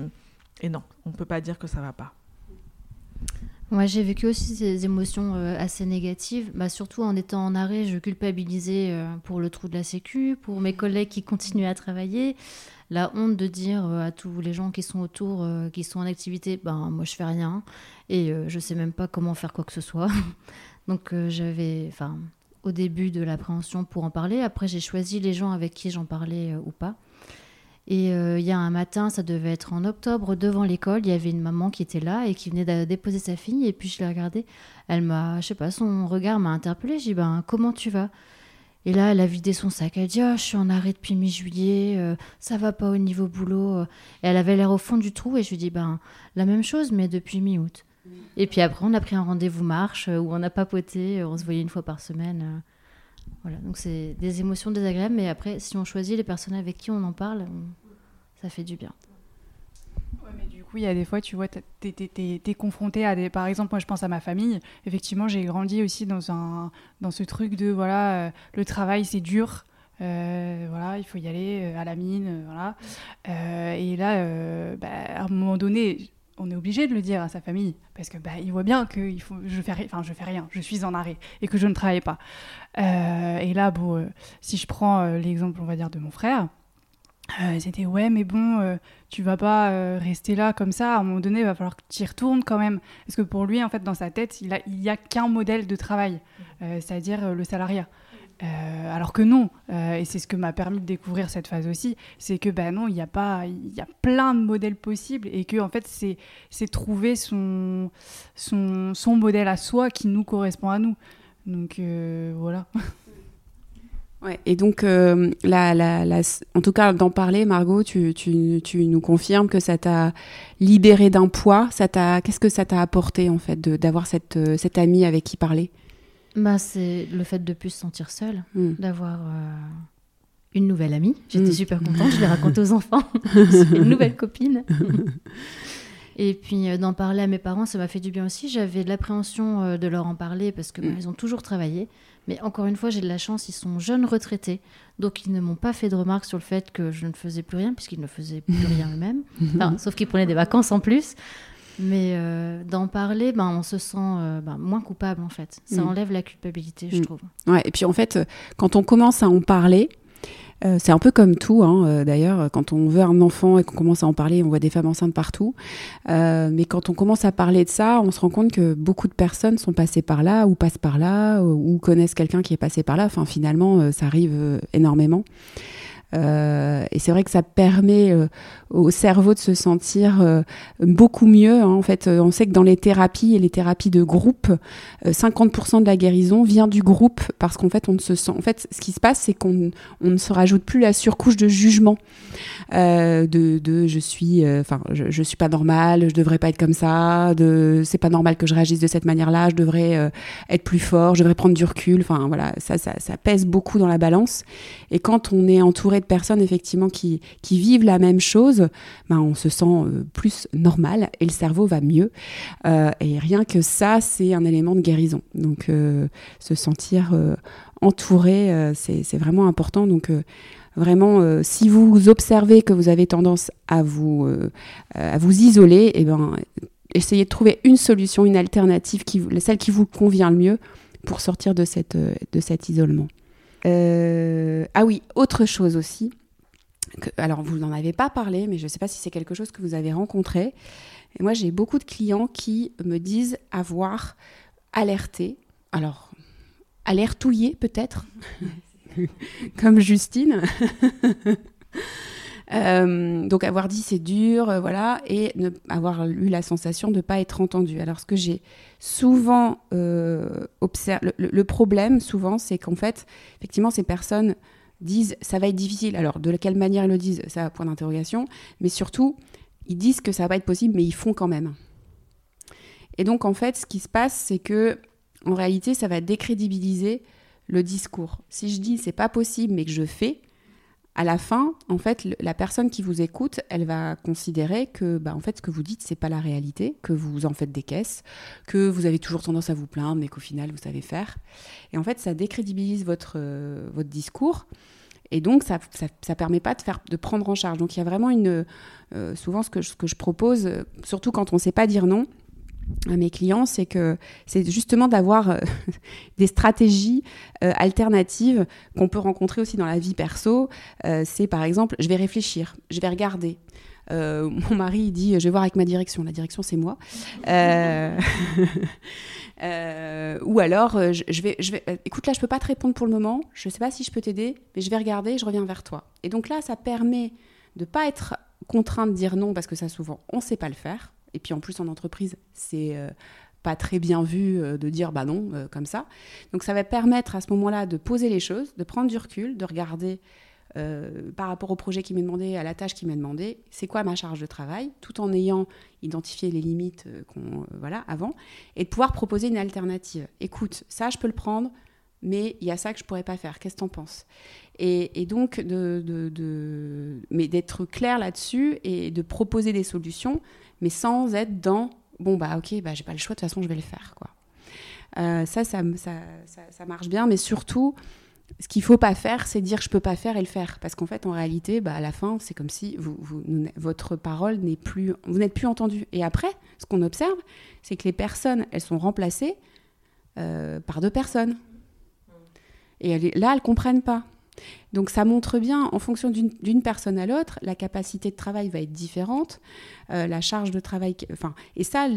et non, on ne peut pas dire que ça va pas. Moi, j'ai vécu aussi ces émotions euh, assez négatives. Bah, surtout en étant en arrêt, je culpabilisais euh, pour le trou de la sécu, pour mes collègues qui continuaient à travailler. La honte de dire euh, à tous les gens qui sont autour, qui sont en activité, ben moi je fais rien et je sais même pas comment faire quoi que ce soit. Donc j'avais, au début de l'appréhension pour en parler. Après, j'ai choisi les gens avec qui j'en parlais ou pas. Et euh, il y a un matin, ça devait être en octobre, devant l'école, il y avait une maman qui était là et qui venait de déposer sa fille. Et puis je l'ai regardée. Elle m'a, je sais pas, son regard m'a interpellée. J'ai dit, ben, comment tu vas? Et là, elle a vidé son sac. Elle dit, oh, je suis en arrêt depuis mi-juillet, euh, ça va pas au niveau boulot. Et elle avait l'air au fond du trou. Et je lui dit, ben, la même chose, mais depuis mi-août. Et puis après, on a pris un rendez-vous marche euh, où on a papoté, on se voyait une fois par semaine. Voilà, donc c'est des émotions désagréables, mais après, si on choisit les personnes avec qui on en parle, ça fait du bien. Ouais, mais du coup, il y a des fois, tu vois, tu es, confronté à des. Par exemple, moi, je pense à ma famille. Effectivement, j'ai grandi aussi dans, un, dans ce truc de voilà, euh, le travail, c'est dur. Euh, voilà, il faut y aller euh, à la mine, voilà. et là, bah, à un moment donné, on est obligé de le dire à sa famille parce que bah, il voit bien que il faut, je fais, enfin, je fais rien, je suis en arrêt et que je ne travaille pas. et là, bon, si je prends l'exemple, on va dire, de mon frère, euh, c'était ouais, mais bon, euh, tu vas pas euh, rester là comme ça. À un moment donné, il va falloir que tu y retournes quand même. Parce que pour lui, en fait, dans sa tête, il, a, il y a qu'un modèle de travail, c'est-à-dire le salariat. Alors que non, et c'est ce que m'a permis de découvrir cette phase aussi, c'est que ben non, il y a pas, il y a plein de modèles possibles et que en fait c'est c'est trouver son, son son modèle à soi qui nous correspond à nous. Donc voilà. Ouais, et donc, euh, la, en tout cas, d'en parler, Margot, tu, tu, tu, nous confirmes que ça t'a libéré d'un poids. Ça t'a, qu'est-ce que ça t'a apporté en fait d'avoir cette, euh, cette amie avec qui parler? Bah, c'est le fait de plus se sentir seule, hmm. d'avoir euh, une nouvelle amie. J'étais hmm. super contente. Je l'ai raconté aux enfants. une nouvelle copine. Et puis d'en parler à mes parents, ça m'a fait du bien aussi. J'avais de l'appréhension de leur en parler parce que bah, ils ont toujours travaillé. Mais encore une fois, j'ai de la chance, ils sont jeunes retraités, donc ils ne m'ont pas fait de remarques sur le fait que je ne faisais plus rien, puisqu'ils ne faisaient plus rien eux-mêmes, sauf qu'ils prenaient des vacances en plus. Mais euh, d'en parler, ben, on se sent euh, ben, moins coupable en fait. Ça mm. enlève la culpabilité, je mm. trouve. Ouais, et puis en fait, quand on commence à en parler, euh, c'est un peu comme tout, hein, euh, d'ailleurs, quand on veut un enfant et qu'on commence à en parler, on voit des femmes enceintes partout. Euh, mais quand on commence à parler de ça, on se rend compte que beaucoup de personnes sont passées par là, ou passent par là, ou connaissent quelqu'un qui est passé par là. Enfin, finalement, ça arrive énormément. Euh, et c'est vrai que ça permet euh, au cerveau de se sentir euh, beaucoup mieux. Hein. En fait, on sait que dans les thérapies et les thérapies de groupe, 50% de la guérison vient du groupe parce qu'en fait, on se sent. En fait, ce qui se passe, c'est qu'on on ne se rajoute plus la surcouche de jugement de, de, je suis, enfin, je, suis pas normal, je devrais pas être comme ça, de c'est pas normal que je réagisse de cette manière-là, je devrais être plus fort, je devrais prendre du recul. Enfin, voilà, ça, ça, ça pèse beaucoup dans la balance. Et quand on est entouré de personnes effectivement qui, qui vivent la même chose, ben, on se sent euh, plus normal et le cerveau va mieux. Euh, et rien que ça, c'est un élément de guérison. Donc se sentir entouré, c'est vraiment important. Donc vraiment, si vous observez que vous avez tendance à vous, à vous isoler, eh ben, essayez de trouver une solution, une alternative, qui, celle qui vous convient le mieux pour sortir de, cette, de cet isolement. Euh, ah oui, autre chose aussi. alors, vous n'en avez pas parlé, mais je ne sais pas si c'est quelque chose que vous avez rencontré. Moi, j'ai beaucoup de clients qui me disent avoir alerté. Alors, alertouillé peut-être, comme Justine. Euh, donc avoir dit c'est dur, euh, voilà, et ne, avoir eu la sensation de ne pas être entendu. Alors ce que j'ai souvent euh, observé, le, problème souvent, c'est qu'en fait, effectivement, ces personnes disent ça va être difficile. Alors de quelle manière ils le disent, ça point d'interrogation, mais surtout, ils disent que ça va pas être possible, mais ils font quand même. Et donc en fait, ce qui se passe, c'est que en réalité, ça va décrédibiliser le discours. Si je dis c'est pas possible, mais que je fais, à la fin, en fait, la personne qui vous écoute, elle va considérer que, bah, en fait, ce que vous dites, c'est pas la réalité, que vous en faites des caisses, que vous avez toujours tendance à vous plaindre, mais qu'au final, vous savez faire. Et en fait, ça décrédibilise votre, euh, votre discours. Et donc, ça ne permet pas de, faire, de prendre en charge. Donc, il y a vraiment une. Euh, souvent, ce que, ce que je propose, surtout quand on ne sait pas dire non, à mes clients, c'est que c'est justement d'avoir euh, des stratégies euh, alternatives qu'on peut rencontrer aussi dans la vie perso. Euh, c'est par exemple, je vais réfléchir, je vais regarder. mon mari dit, je vais voir avec ma direction. La direction, c'est moi. ou alors, je, vais, je vais, écoute, là, je peux pas te répondre pour le moment. Je sais pas si je peux t'aider, mais je vais regarder. Je reviens vers toi. Et donc là, ça permet de pas être contraint de dire non parce que ça, souvent, on sait pas le faire et puis en plus en entreprise, c'est euh, pas très bien vu euh, de dire bah non euh, comme ça. Donc ça va permettre à ce moment-là de poser les choses, de prendre du recul, de regarder par rapport au projet qui m'est demandé, à la tâche qui m'est demandé, c'est quoi ma charge de travail, tout en ayant identifié les limites qu'on voilà avant, et de pouvoir proposer une alternative. Écoute, ça je peux le prendre, mais il y a ça que je pourrais pas faire. Qu'est-ce que tu en penses? Et, donc, de, de mais d'être clair là-dessus et de proposer des solutions mais sans être dans bon bah ok bah j'ai pas le choix de toute façon je vais le faire quoi. Euh, ça, ça, ça, ça, marche bien, mais surtout, ce qu'il faut pas faire, c'est dire je peux pas faire et le faire, parce qu'en fait, en réalité, bah, à la fin, c'est comme si vous, votre parole n'est plus, vous n'êtes plus entendu. Et après, ce qu'on observe, c'est que les personnes, elles sont remplacées euh, par deux personnes. Et là, elles comprennent pas. Donc ça montre bien, en fonction d'une personne à l'autre, la capacité de travail va être différente, euh, la charge de travail, enfin, et ça,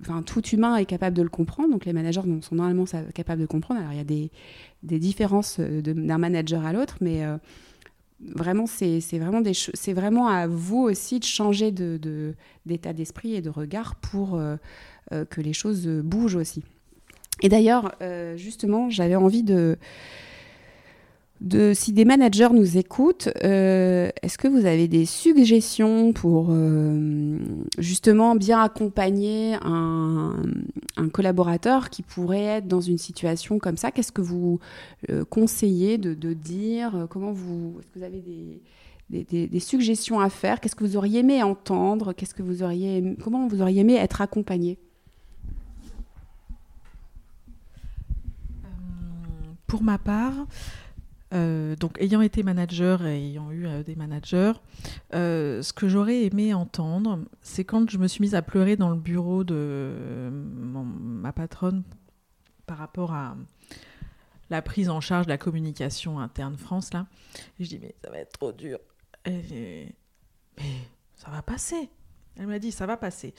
enfin, tout humain est capable de le comprendre. Donc les managers sont normalement capables de comprendre. Alors il y a des, des différences euh, d'un manager à l'autre, mais euh, vraiment c'est vraiment vraiment à vous aussi de changer d'état d'esprit et de regard pour que les choses bougent aussi. Et d'ailleurs, justement, j'avais envie de si des managers nous écoutent, euh, est-ce que vous avez des suggestions pour euh, justement bien accompagner un, collaborateur qui pourrait être dans une situation comme ça? Qu'est-ce que vous euh, conseillez de, dire? Comment vous Est-ce que vous avez des, suggestions à faire? Qu'est-ce que vous auriez aimé entendre? Qu'est-ce que vous auriez Comment vous auriez aimé être accompagné? Pour ma part, euh, donc, ayant été manager et ayant eu euh, des managers, euh, ce que j'aurais aimé entendre, c'est quand je me suis mise à pleurer dans le bureau de ma patronne par rapport à la prise en charge de la communication interne France, là. Et je dis, mais ça va être trop dur. mais ça va passer. Elle m'a dit, ça va passer.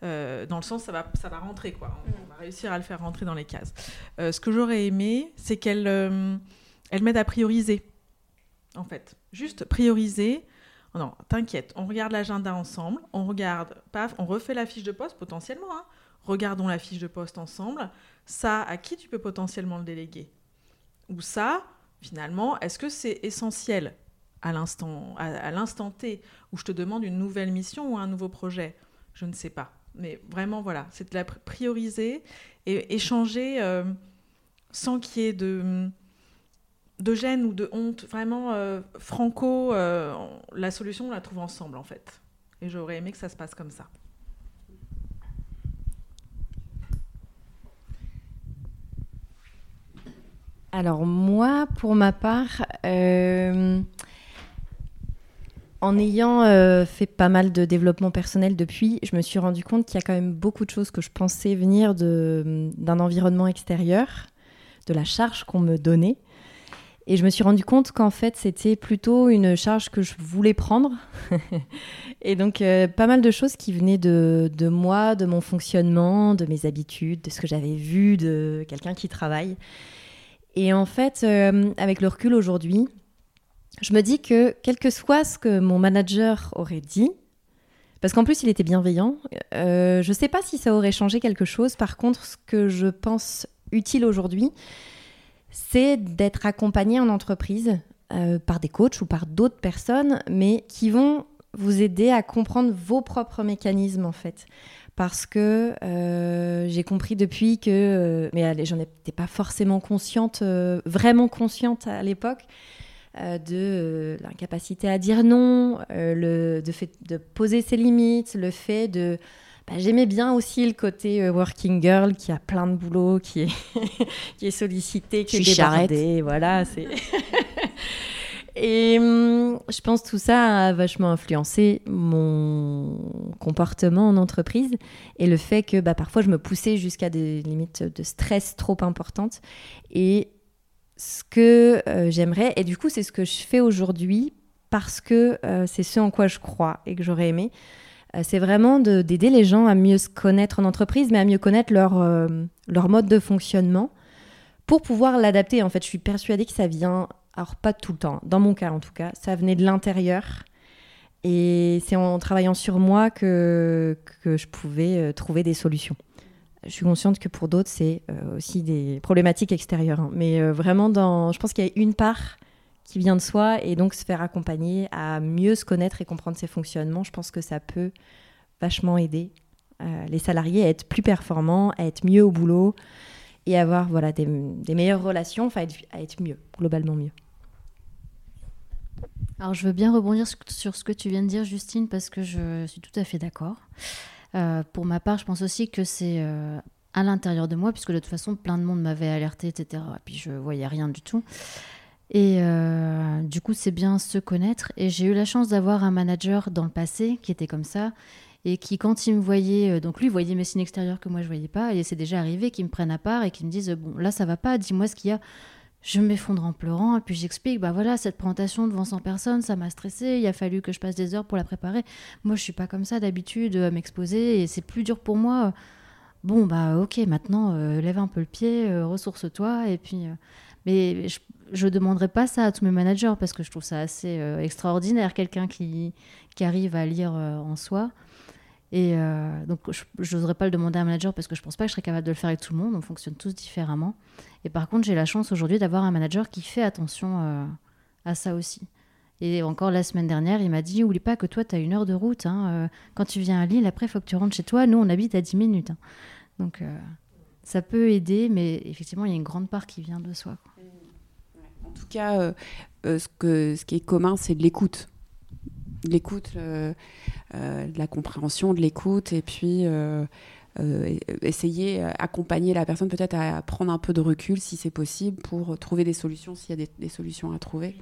dans le sens, ça va, ça va rentrer, quoi. On, on, va réussir à le faire rentrer dans les cases. ce que j'aurais aimé, c'est qu'elle elle m'aide à prioriser, en fait. Juste prioriser. Oh non, t'inquiète, on regarde l'agenda ensemble, on regarde, paf, on refait la fiche de poste potentiellement. Hein. Regardons la fiche de poste ensemble. Ça, à qui tu peux potentiellement le déléguer? Ou ça, finalement, est-ce que c'est essentiel à l'instant, à, T où je te demande une nouvelle mission ou un nouveau projet? Je ne sais pas. Mais vraiment, voilà, c'est de la prioriser et échanger euh, sans qu'il y ait de de gêne ou de honte. Vraiment, franco, la solution, on la trouve ensemble, en fait. Et j'aurais aimé que ça se passe comme ça. Alors moi, pour ma part, euh, en ayant euh, fait pas mal de développement personnel depuis, je me suis rendu compte qu'il y a quand même beaucoup de choses que je pensais venir d'un environnement extérieur, de la charge qu'on me donnait. Et je me suis rendu compte qu'en fait, c'était plutôt une charge que je voulais prendre. et donc, euh, pas mal de choses qui venaient de, de, moi, de mon fonctionnement, de mes habitudes, de ce que j'avais vu de quelqu'un qui travaille. Et en fait, euh, avec le recul aujourd'hui, je me dis que quel que soit ce que mon manager aurait dit, parce qu'en plus il était bienveillant, euh, je ne sais pas si ça aurait changé quelque chose. Par contre, ce que je pense utile aujourd'hui, c'est d'être accompagné en entreprise euh, par des coachs ou par d'autres personnes, mais qui vont vous aider à comprendre vos propres mécanismes en fait. Parce que euh, j'ai compris depuis que, euh, mais j'en étais pas forcément consciente, vraiment consciente à l'époque, de l'incapacité à dire non, le de poser ses limites, le fait de... Bah, j'aimais bien aussi le côté working girl qui a plein de boulot, qui est, qui est sollicité, qui est débordée. Voilà, c'est... Et hum, je pense que tout ça a vachement influencé mon comportement en entreprise et le fait que bah, parfois je me poussais jusqu'à des limites de stress trop importantes. Et ce que euh, j'aimerais, et du coup c'est ce que je fais aujourd'hui parce que euh, c'est ce en quoi je crois et que j'aurais aimé, euh, c'est vraiment d'aider les gens à mieux se connaître en entreprise, mais à mieux connaître leur, leur mode de fonctionnement pour pouvoir l'adapter. En fait, je suis persuadée que ça vient alors pas tout le temps, dans mon cas en tout cas, ça venait de l'intérieur. Et c'est en travaillant sur moi que, que je pouvais euh, trouver des solutions. Je suis consciente que pour d'autres, c'est euh, aussi des problématiques extérieures. Hein. Mais euh, vraiment, dans, je pense qu'il y a une part qui vient de soi et donc se faire accompagner à mieux se connaître et comprendre ses fonctionnements, je pense que ça peut vachement aider les salariés à être plus performants, à être mieux au boulot et avoir voilà, des, des meilleures relations, enfin à être mieux, globalement mieux. Alors je veux bien rebondir sur ce que tu viens de dire, Justine, parce que je suis tout à fait d'accord. Euh, pour ma part, je pense aussi que c'est euh, à l'intérieur de moi, puisque de toute façon, plein de monde m'avait alerté, etc. Et puis je voyais rien du tout. Et euh, du coup, c'est bien se connaître. Et j'ai eu la chance d'avoir un manager dans le passé qui était comme ça. Et qui, quand il me voyait, donc lui, voyait mes signes extérieurs que moi je voyais pas, et c'est déjà arrivé qu'il me prenne à part et qu'il me dise Bon, là, ça va pas, dis-moi ce qu'il y a je m'effondre en pleurant et puis j'explique bah voilà cette présentation devant 100 personnes ça m'a stressé il a fallu que je passe des heures pour la préparer moi je suis pas comme ça d'habitude à m'exposer et c'est plus dur pour moi bon bah ok maintenant euh, lève un peu le pied euh, ressource-toi et puis euh, mais je demanderai pas ça à tous mes managers parce que je trouve ça assez extraordinaire quelqu'un qui, qui arrive à lire en soi et euh, donc, je n'oserais pas le demander à un manager parce que je pense pas que je serais capable de le faire avec tout le monde. On fonctionne tous différemment. Et par contre, j'ai la chance aujourd'hui d'avoir un manager qui fait attention euh, à ça aussi. Et encore la semaine dernière, il m'a dit Oublie pas que toi, tu as une heure de route. Hein, euh, quand tu viens à Lille, après, il faut que tu rentres chez toi. Nous, on habite à 10 minutes. Hein. Donc, ça peut aider, mais effectivement, il y a une grande part qui vient de soi. Tout cas, ce, que, ce qui est commun, c'est de l'écoute de l'écoute, euh, euh, de la compréhension, de l'écoute, et puis euh, essayer, accompagner la personne peut-être à prendre un peu de recul si c'est possible pour trouver des solutions s'il y a des, solutions à trouver.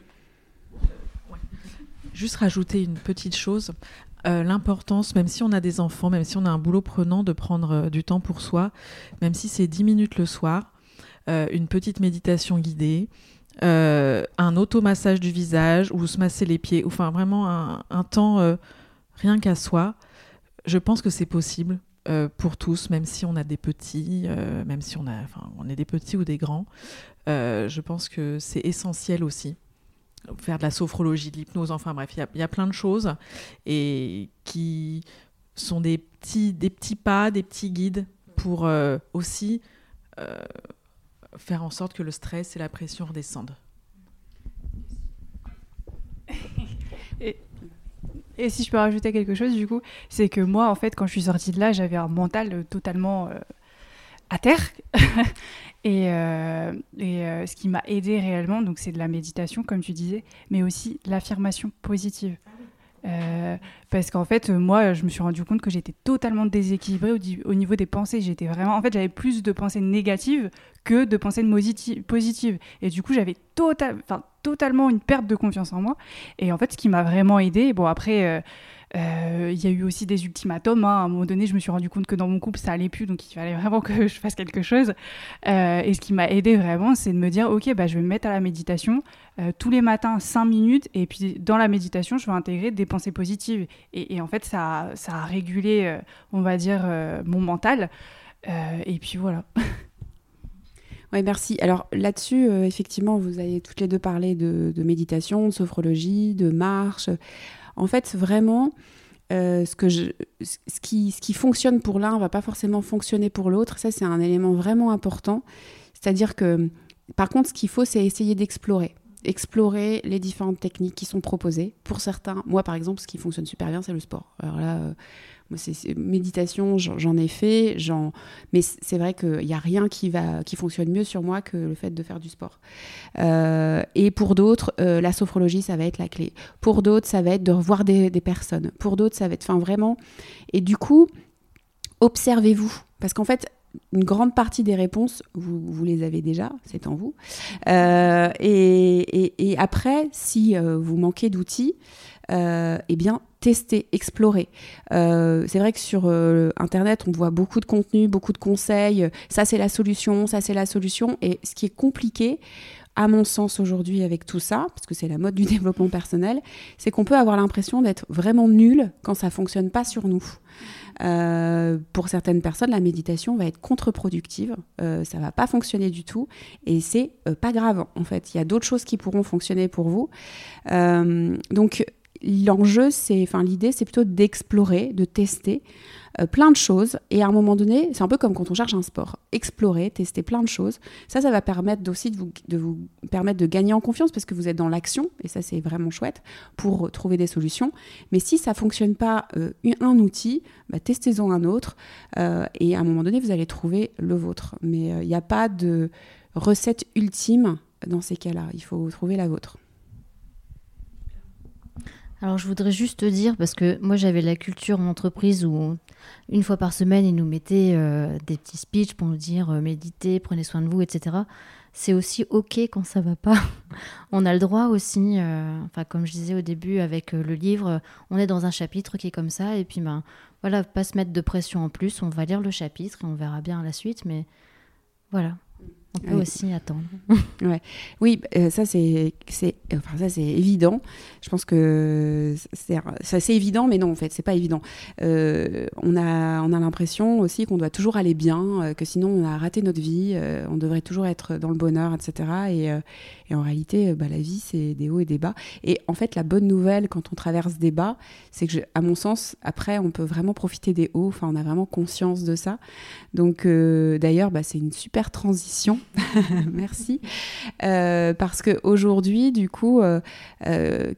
Juste rajouter une petite chose. l'importance, même si on a des enfants, même si on a un boulot prenant, de prendre du temps pour soi, même si c'est 10 minutes le soir, une petite méditation guidée, euh, un automassage du visage ou se masser les pieds, enfin vraiment un, temps euh, rien qu'à soi, je pense que c'est possible euh, pour tous, même si on a des petits, même si on, a, on est des petits ou des grands. je pense que c'est essentiel aussi. Faire de la sophrologie, de l'hypnose, enfin bref, il y, a plein de choses et qui sont des petits, des petits pas, des petits guides pour aussi faire en sorte que le stress et la pression redescendent. Et, si je peux rajouter quelque chose, du coup, c'est que moi, en fait, quand je suis sortie de là, j'avais un mental totalement euh, à terre. et, et ce qui m'a aidé réellement, donc c'est de la méditation, comme tu disais, mais aussi l'affirmation positive. Euh, parce qu'en fait, moi, je me suis rendu compte que j'étais totalement déséquilibrée au, niveau des pensées. J'étais vraiment, en fait, j'avais plus de pensées négatives que de pensées positives. Et du coup, j'avais total, totalement une perte de confiance en moi. Et en fait, ce qui m'a vraiment aidé, bon après. Euh, euh, il y a eu aussi des ultimatums. Hein. À un moment donné, je me suis rendu compte que dans mon couple, ça allait plus, donc il fallait vraiment que je fasse quelque chose. Euh, et ce qui m'a aidé vraiment, c'est de me dire, ok, bah, je vais me mettre à la méditation tous les matins, 5 minutes, et puis dans la méditation, je vais intégrer des pensées positives. Et, en fait, ça, ça a régulé, on va dire, mon mental. et puis voilà. Merci. Alors là-dessus, effectivement, vous avez toutes les deux parlé de, méditation, de sophrologie, de marche. En fait, vraiment, euh, ce, qui, fonctionne pour l'un va pas forcément fonctionner pour l'autre. Ça, c'est un élément vraiment important. C'est-à-dire que, par contre, ce qu'il faut, c'est essayer d'explorer. Explorer les différentes techniques qui sont proposées. Pour certains, moi, par exemple, ce qui fonctionne super bien, c'est le sport. Alors là, euh, c'est méditation, j'en ai fait, mais c'est vrai qu'il n'y a rien qui, va, qui fonctionne mieux sur moi que le fait de faire du sport. Euh, et pour d'autres, euh, la sophrologie, ça va être la clé. Pour d'autres, ça va être de revoir des, personnes. Pour d'autres, ça va être, enfin vraiment. Et du coup, observez-vous, parce qu'en fait, une grande partie des réponses, vous, vous les avez déjà, c'est en vous. Euh, et, après, si vous manquez d'outils, eh bien, tester, explorer. Euh, c'est vrai que sur euh, Internet, on voit beaucoup de contenu, beaucoup de conseils. Ça, c'est la solution, ça, c'est la solution. Et ce qui est compliqué, à mon sens aujourd'hui avec tout ça, parce que c'est la mode du développement personnel, c'est qu'on peut avoir l'impression d'être vraiment nul quand ça fonctionne pas sur nous. Euh, pour certaines personnes, la méditation va être contre-productive, euh, ça va pas fonctionner du tout, et c'est pas grave en fait. Il y a d'autres choses qui pourront fonctionner pour vous. donc l'enjeu, c'est, enfin l'idée, c'est plutôt d'explorer, de tester euh, plein de choses. Et à un moment donné, c'est un peu comme quand on cherche un sport, explorer, tester plein de choses. Ça, ça va permettre aussi de vous, permettre de gagner en confiance parce que vous êtes dans l'action, et ça c'est vraiment chouette pour trouver des solutions. Mais si ça fonctionne pas euh, un outil, bah, testez-en un autre, euh, et à un moment donné, vous allez trouver le vôtre. Mais il n'y a pas de recette ultime dans ces cas-là. Il faut trouver la vôtre. Alors je voudrais juste te dire, parce que moi j'avais la culture en entreprise où une fois par semaine ils nous mettaient euh, des petits speeches pour nous dire euh, méditez, prenez soin de vous, etc. C'est aussi ok quand ça va pas. on a le droit aussi, euh, comme je disais au début avec le livre, on est dans un chapitre qui est comme ça et puis ben voilà, pas se mettre de pression en plus. On va lire le chapitre et on verra bien la suite, mais voilà, on peut aussi attendre. ouais. Oui, euh, ça c'est enfin, ça c'est évident. Je pense que c'est assez évident, mais non en fait c'est pas évident. Euh, on a on a l'impression aussi qu'on doit toujours aller bien, euh, que sinon on a raté notre vie, on devrait toujours être dans le bonheur, etc. Et, et en réalité, bah, la vie c'est des hauts et des bas. Et en fait la bonne nouvelle quand on traverse des bas, c'est que à mon sens après on peut vraiment profiter des hauts. Enfin on a vraiment conscience de ça. Donc d'ailleurs bah, c'est une super transition Merci. Euh, parce qu'aujourd'hui, du coup, euh, euh,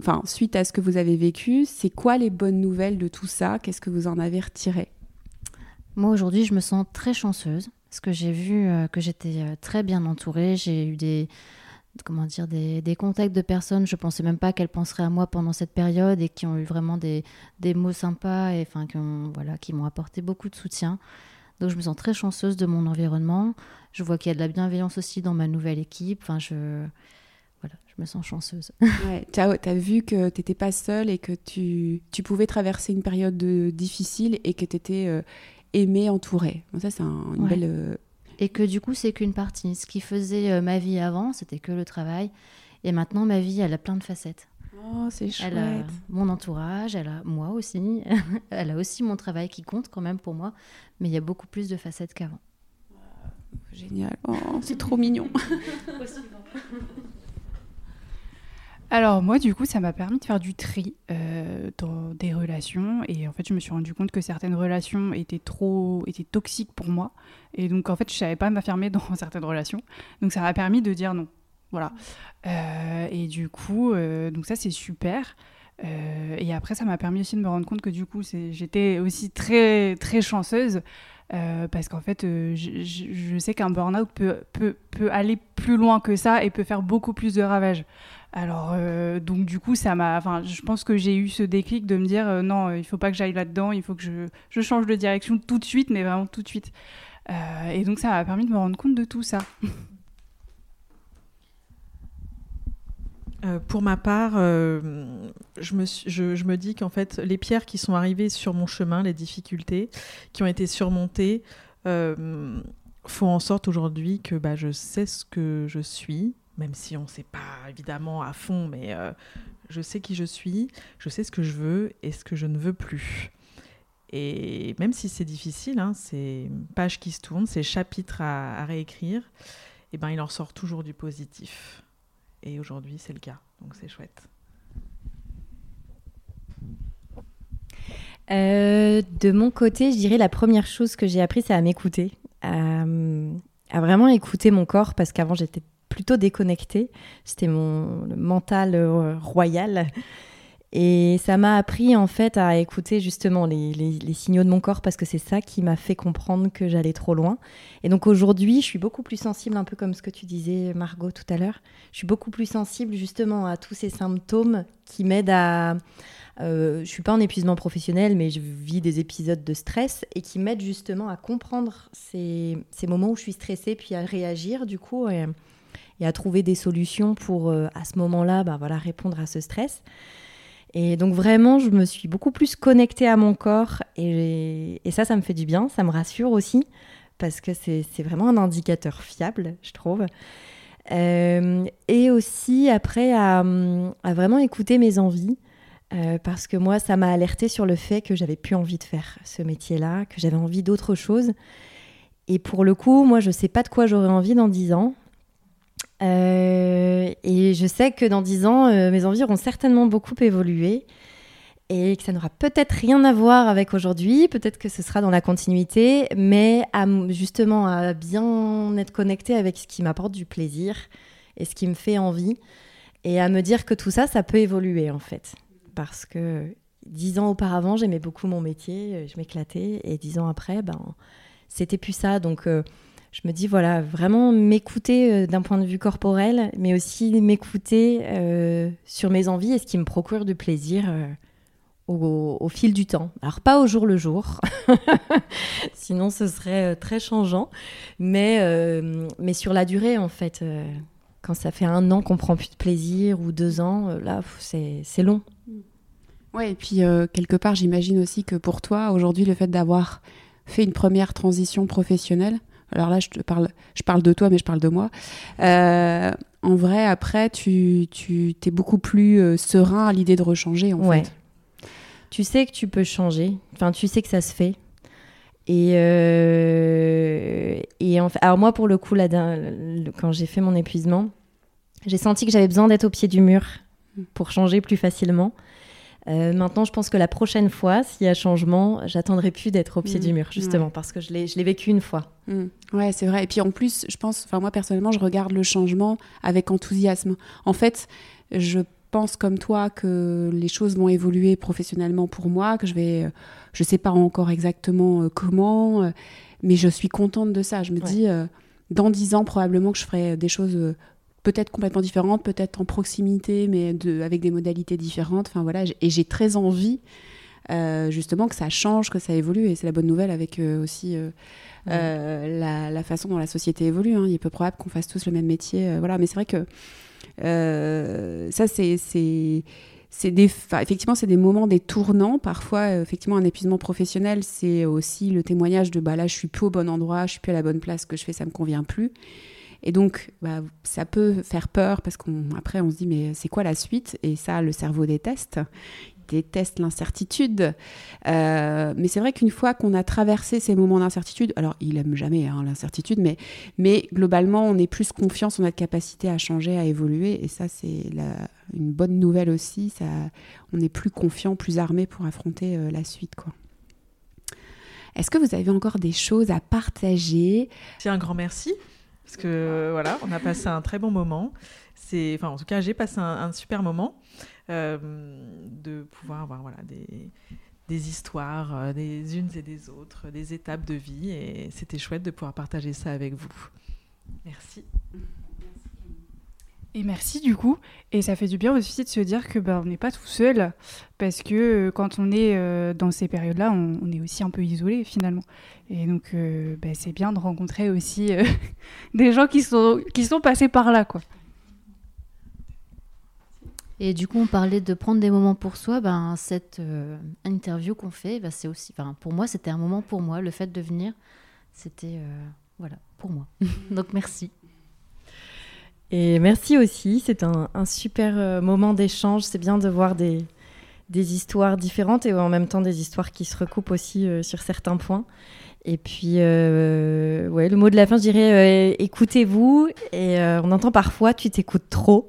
enfin, suite à ce que vous avez vécu, c'est quoi les bonnes nouvelles de tout ça? Qu'est-ce que vous en avez retiré? Moi, aujourd'hui, je me sens très chanceuse parce que j'ai vu que j'étais très bien entourée. J'ai eu des comment dire des, des, contacts de personnes je pensais même pas qu'elles penseraient à moi pendant cette période et qui ont eu vraiment des, des mots sympas et enfin qui voilà qui m'ont apporté beaucoup de soutien donc je me sens très chanceuse de mon environnement. Je vois qu'il y a de la bienveillance aussi dans ma nouvelle équipe. Enfin, je, voilà, je me sens chanceuse. Ouais, tu as, vu que tu n'étais pas seule et que tu, tu, pouvais traverser une période difficile et que tu étais euh, aimée, entourée. ça, c'est une belle... Euh, et que du coup, c'est qu'une partie. Ce qui faisait euh, ma vie avant, c'était que le travail. Et maintenant, ma vie, elle a plein de facettes. Oh, c'est chouette. Elle a mon entourage, elle a moi aussi. elle a aussi mon travail qui compte quand même pour moi. Mais il y a beaucoup plus de facettes qu'avant. Génial. Oh, c'est trop mignon. Alors moi, du coup, ça m'a permis de faire du tri euh, dans des relations. Et en fait, je me suis rendu compte que certaines relations étaient trop étaient toxiques pour moi. Et donc, en fait, je savais pas m'affirmer dans certaines relations. Donc, ça m'a permis de dire non. Voilà. Euh, et du coup, euh, donc ça, c'est super. et après, ça m'a permis aussi de me rendre compte que du coup, j'étais aussi très, très chanceuse parce qu'en fait, je, je, sais qu'un burn-out peut, peut, peut, aller plus loin que ça et peut faire beaucoup plus de ravages. Alors, donc du coup, ça m'a. Enfin, je pense que j'ai eu ce déclic de me dire non, il faut pas que j'aille là-dedans, il faut que je, change de direction tout de suite, mais vraiment tout de suite. et donc, ça m'a permis de me rendre compte de tout ça. Euh, pour ma part, euh, je, me dis qu'en fait, les pierres qui sont arrivées sur mon chemin, les difficultés qui ont été surmontées, euh, font en sorte aujourd'hui que bah, je sais ce que je suis, même si on ne sait pas évidemment à fond, mais je sais qui je suis, je sais ce que je veux et ce que je ne veux plus. Et même si c'est difficile, hein, c'est pages qui se tournent, ces chapitres à, réécrire, et eh ben, il en sort toujours du positif. Et aujourd'hui, c'est le cas. Donc c'est chouette. Euh, de mon côté, je dirais la première chose que j'ai appris, c'est à m'écouter, à, vraiment écouter mon corps, parce qu'avant j'étais plutôt déconnectée. C'était mon mental euh, royal. Et ça m'a appris en fait à écouter justement les, signaux de mon corps parce que c'est ça qui m'a fait comprendre que j'allais trop loin. Et donc aujourd'hui, je suis beaucoup plus sensible, un peu comme ce que tu disais Margot tout à l'heure. Je suis beaucoup plus sensible justement à tous ces symptômes qui m'aident à... Euh, je suis pas en épuisement professionnel, mais je vis des épisodes de stress et qui m'aident justement à comprendre ces, moments où je suis stressée, puis à réagir du coup à trouver des solutions pour euh, à ce moment-là, bah, voilà, répondre à ce stress. Et donc vraiment, je me suis beaucoup plus connectée à mon corps et, ça, ça me fait du bien, ça me rassure aussi parce que c'est vraiment un indicateur fiable, je trouve. Euh, et aussi après à, vraiment écouter mes envies. Euh, parce que moi, ça m'a alerté sur le fait que j'avais plus envie de faire ce métier-là, que j'avais envie d'autre chose. Et pour le coup, moi, je sais pas de quoi j'aurais envie dans 10 ans. Euh, et je sais que dans dix ans, euh, mes envies auront certainement beaucoup évolué et que ça n'aura peut-être rien à voir avec aujourd'hui, peut-être que ce sera dans la continuité, mais à, justement à bien être connecté avec ce qui m'apporte du plaisir et ce qui me fait envie, et à me dire que tout ça, ça peut évoluer en fait. Parce que dix ans auparavant, j'aimais beaucoup mon métier, je m'éclatais, et dix ans après, ben, c'était plus ça. Donc euh, je me dis, voilà, vraiment m'écouter euh, d'un point de vue corporel, mais aussi m'écouter euh, sur mes envies et ce qui me procure du plaisir euh, au, fil du temps. Alors, pas au jour le jour, sinon ce serait très changeant, mais, sur la durée, en fait. quand ça fait un an qu'on prend plus de plaisir ou deux ans, là, c'est long. Ouais, et puis quelque part, j'imagine aussi que pour toi, aujourd'hui, le fait d'avoir fait une première transition professionnelle, alors là, je te parle, je parle de toi, mais je parle de moi. Euh, en vrai, après, tu, tu es beaucoup plus euh, serein à l'idée de rechanger, en fait. Tu sais que tu peux changer. Enfin, tu sais que ça se fait. Et, euh, et en fait, alors moi, pour le coup, là, quand j'ai fait mon épuisement, j'ai senti que j'avais besoin d'être au pied du mur pour changer plus facilement. Euh, maintenant, je pense que la prochaine fois, s'il y a changement, j'attendrai plus d'être au pied du mm. mur, justement, parce que je l'ai vécu une fois. Mm. Ouais, c'est vrai. Et puis en plus, je pense, enfin moi personnellement, je regarde le changement avec enthousiasme. En fait, je pense comme toi que les choses vont évoluer professionnellement pour moi, que je vais, euh, je sais pas encore exactement euh, comment, mais je suis contente de ça. Je me dis, dans dix ans, probablement que je ferai des choses peut-être complètement différentes, peut-être en proximité, mais de, avec des modalités différentes. Enfin voilà, et j'ai très envie euh, justement que ça change, que ça évolue, et c'est la bonne nouvelle avec euh, aussi euh, la, façon dont la société évolue. Hein. Il est peu probable qu'on fasse tous le même métier, voilà. Mais c'est vrai que ça, c'est c'est des, effectivement, c'est des moments, des tournants. Parfois, effectivement, un épuisement professionnel, c'est aussi le témoignage de bah là, je suis plus au bon endroit, je suis plus à la bonne place, ce que je fais, ça me convient plus. Et donc, bah, ça peut faire peur parce qu'après, on, se dit, mais c'est quoi la suite? Et ça, le cerveau déteste. Il déteste l'incertitude. Euh, mais c'est vrai qu'une fois qu'on a traversé ces moments d'incertitude, alors il aime jamais hein, l'incertitude, mais, globalement, on est plus confiance en notre capacité à changer, à évoluer. Et ça, c'est une bonne nouvelle aussi. On est plus confiant, plus armé pour affronter euh, la suite. Est-ce que vous avez encore des choses à partager? C'est un grand merci. Parce que voilà, on a passé un très bon moment. C'est, en tout cas, j'ai passé un, super moment euh, de pouvoir avoir voilà, des, des histoires des unes et des autres, des étapes de vie. Et c'était chouette de pouvoir partager ça avec vous. Merci. Et merci du coup. Et ça fait du bien aussi de se dire que ben, on n'est pas tout seul. Parce que quand on est dans ces périodes-là, on, est aussi un peu isolé finalement. Et donc ben, c'est bien de rencontrer aussi des gens qui sont, qui sont passés par là. quoi. Et du coup, on parlait de prendre des moments pour soi. Ben, cette euh, interview qu'on fait, ben, c'est aussi, pour moi, c'était un moment pour moi. Le fait de venir, c'était, euh, voilà, pour moi. Donc, merci. Et merci aussi. C'est un, super euh, moment d'échange. C'est bien de voir des, des histoires différentes et en même temps des histoires qui se recoupent aussi sur certains points. Et puis, ouais, le mot de la fin, je dirais, écoutez-vous. Et on entend parfois, tu t'écoutes trop.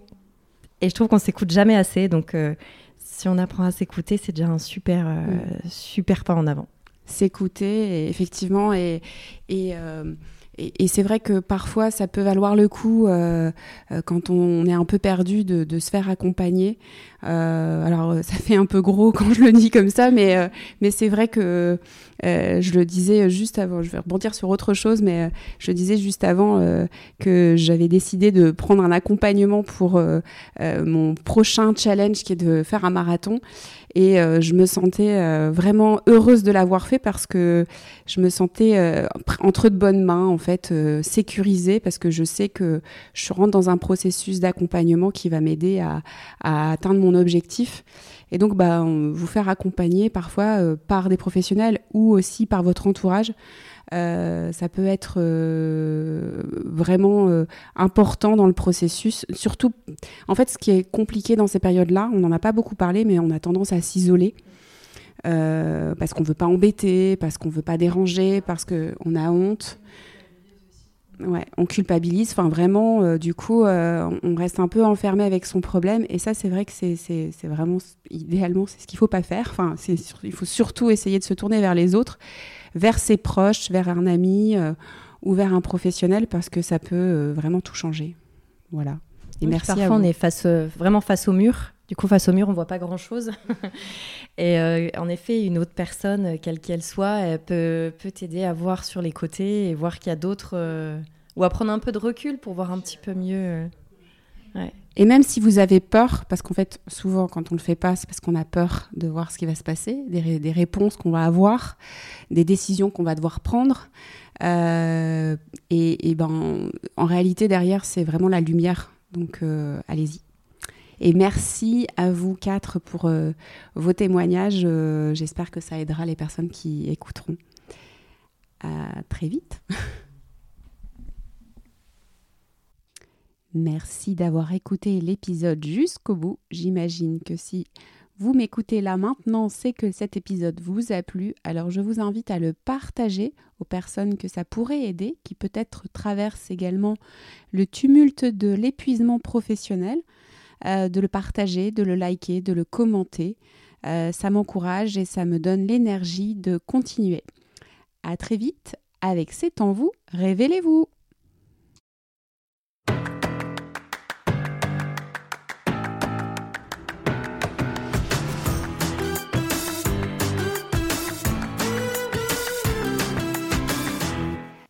Et je trouve qu'on s'écoute jamais assez. Donc, euh, si on apprend à s'écouter, c'est déjà un super, euh, super pas en avant. S'écouter, effectivement, et, et euh, et, c'est vrai que parfois, ça peut valoir le coup, euh, euh, quand on est un peu perdu, de, se faire accompagner. Euh, alors, ça fait un peu gros quand je le dis comme ça, mais, mais c'est vrai que je le disais juste avant, je vais rebondir sur autre chose, mais je disais juste avant que j'avais décidé de prendre un accompagnement pour mon prochain challenge qui est de faire un marathon. Et euh, je me sentais euh, vraiment heureuse de l'avoir fait parce que je me sentais euh, entre de bonnes mains, en fait, sécurisée, parce que je sais que je rentre dans un processus d'accompagnement qui va m'aider à, à, atteindre mon objectif. Et donc, bah, vous faire accompagner parfois par des professionnels ou aussi par votre entourage. Euh, ça peut être euh, vraiment euh, important dans le processus. Surtout, en fait, ce qui est compliqué dans ces périodes-là, on n'en a pas beaucoup parlé, mais on a tendance à s'isoler. parce qu'on veut pas embêter, parce qu'on veut pas déranger, parce qu'on a honte. Ouais, on culpabilise. Enfin, vraiment, du coup, on reste un peu enfermé avec son problème. Et ça, c'est vrai que c'est vraiment, idéalement, c'est ce qu'il faut pas faire. Enfin, il faut surtout essayer de se tourner vers les autres vers ses proches, vers un ami euh, ou vers un professionnel parce que ça peut euh, vraiment tout changer. Voilà. Et merci parfois, on est face, euh, vraiment face au mur. Du coup, face au mur, on voit pas grand-chose. et en effet, une autre personne, quelle qu'elle soit, peut, peut t'aider à voir sur les côtés et voir qu'il y a d'autres... ou à prendre un peu de recul pour voir un petit peu mieux. Et même si vous avez peur, parce qu'en fait, souvent, quand on ne le fait pas, c'est parce qu'on a peur de voir ce qui va se passer, des, réponses qu'on va avoir, des décisions qu'on va devoir prendre. Euh, et, ben, en réalité, derrière, c'est vraiment la lumière. Donc, euh, allez-y. Et merci à vous quatre pour euh, vos témoignages. J'espère que ça aidera les personnes qui écouteront. À très vite. Merci d'avoir écouté l'épisode jusqu'au bout. J'imagine que si vous m'écoutez là maintenant, c'est que cet épisode vous a plu. Alors je vous invite à le partager aux personnes que ça pourrait aider, qui peut-être traversent également le tumulte de l'épuisement professionnel, euh, de le partager, de le liker, de le commenter. Euh, ça m'encourage et ça me donne l'énergie de continuer. À très vite avec C'est en vous, révélez-vous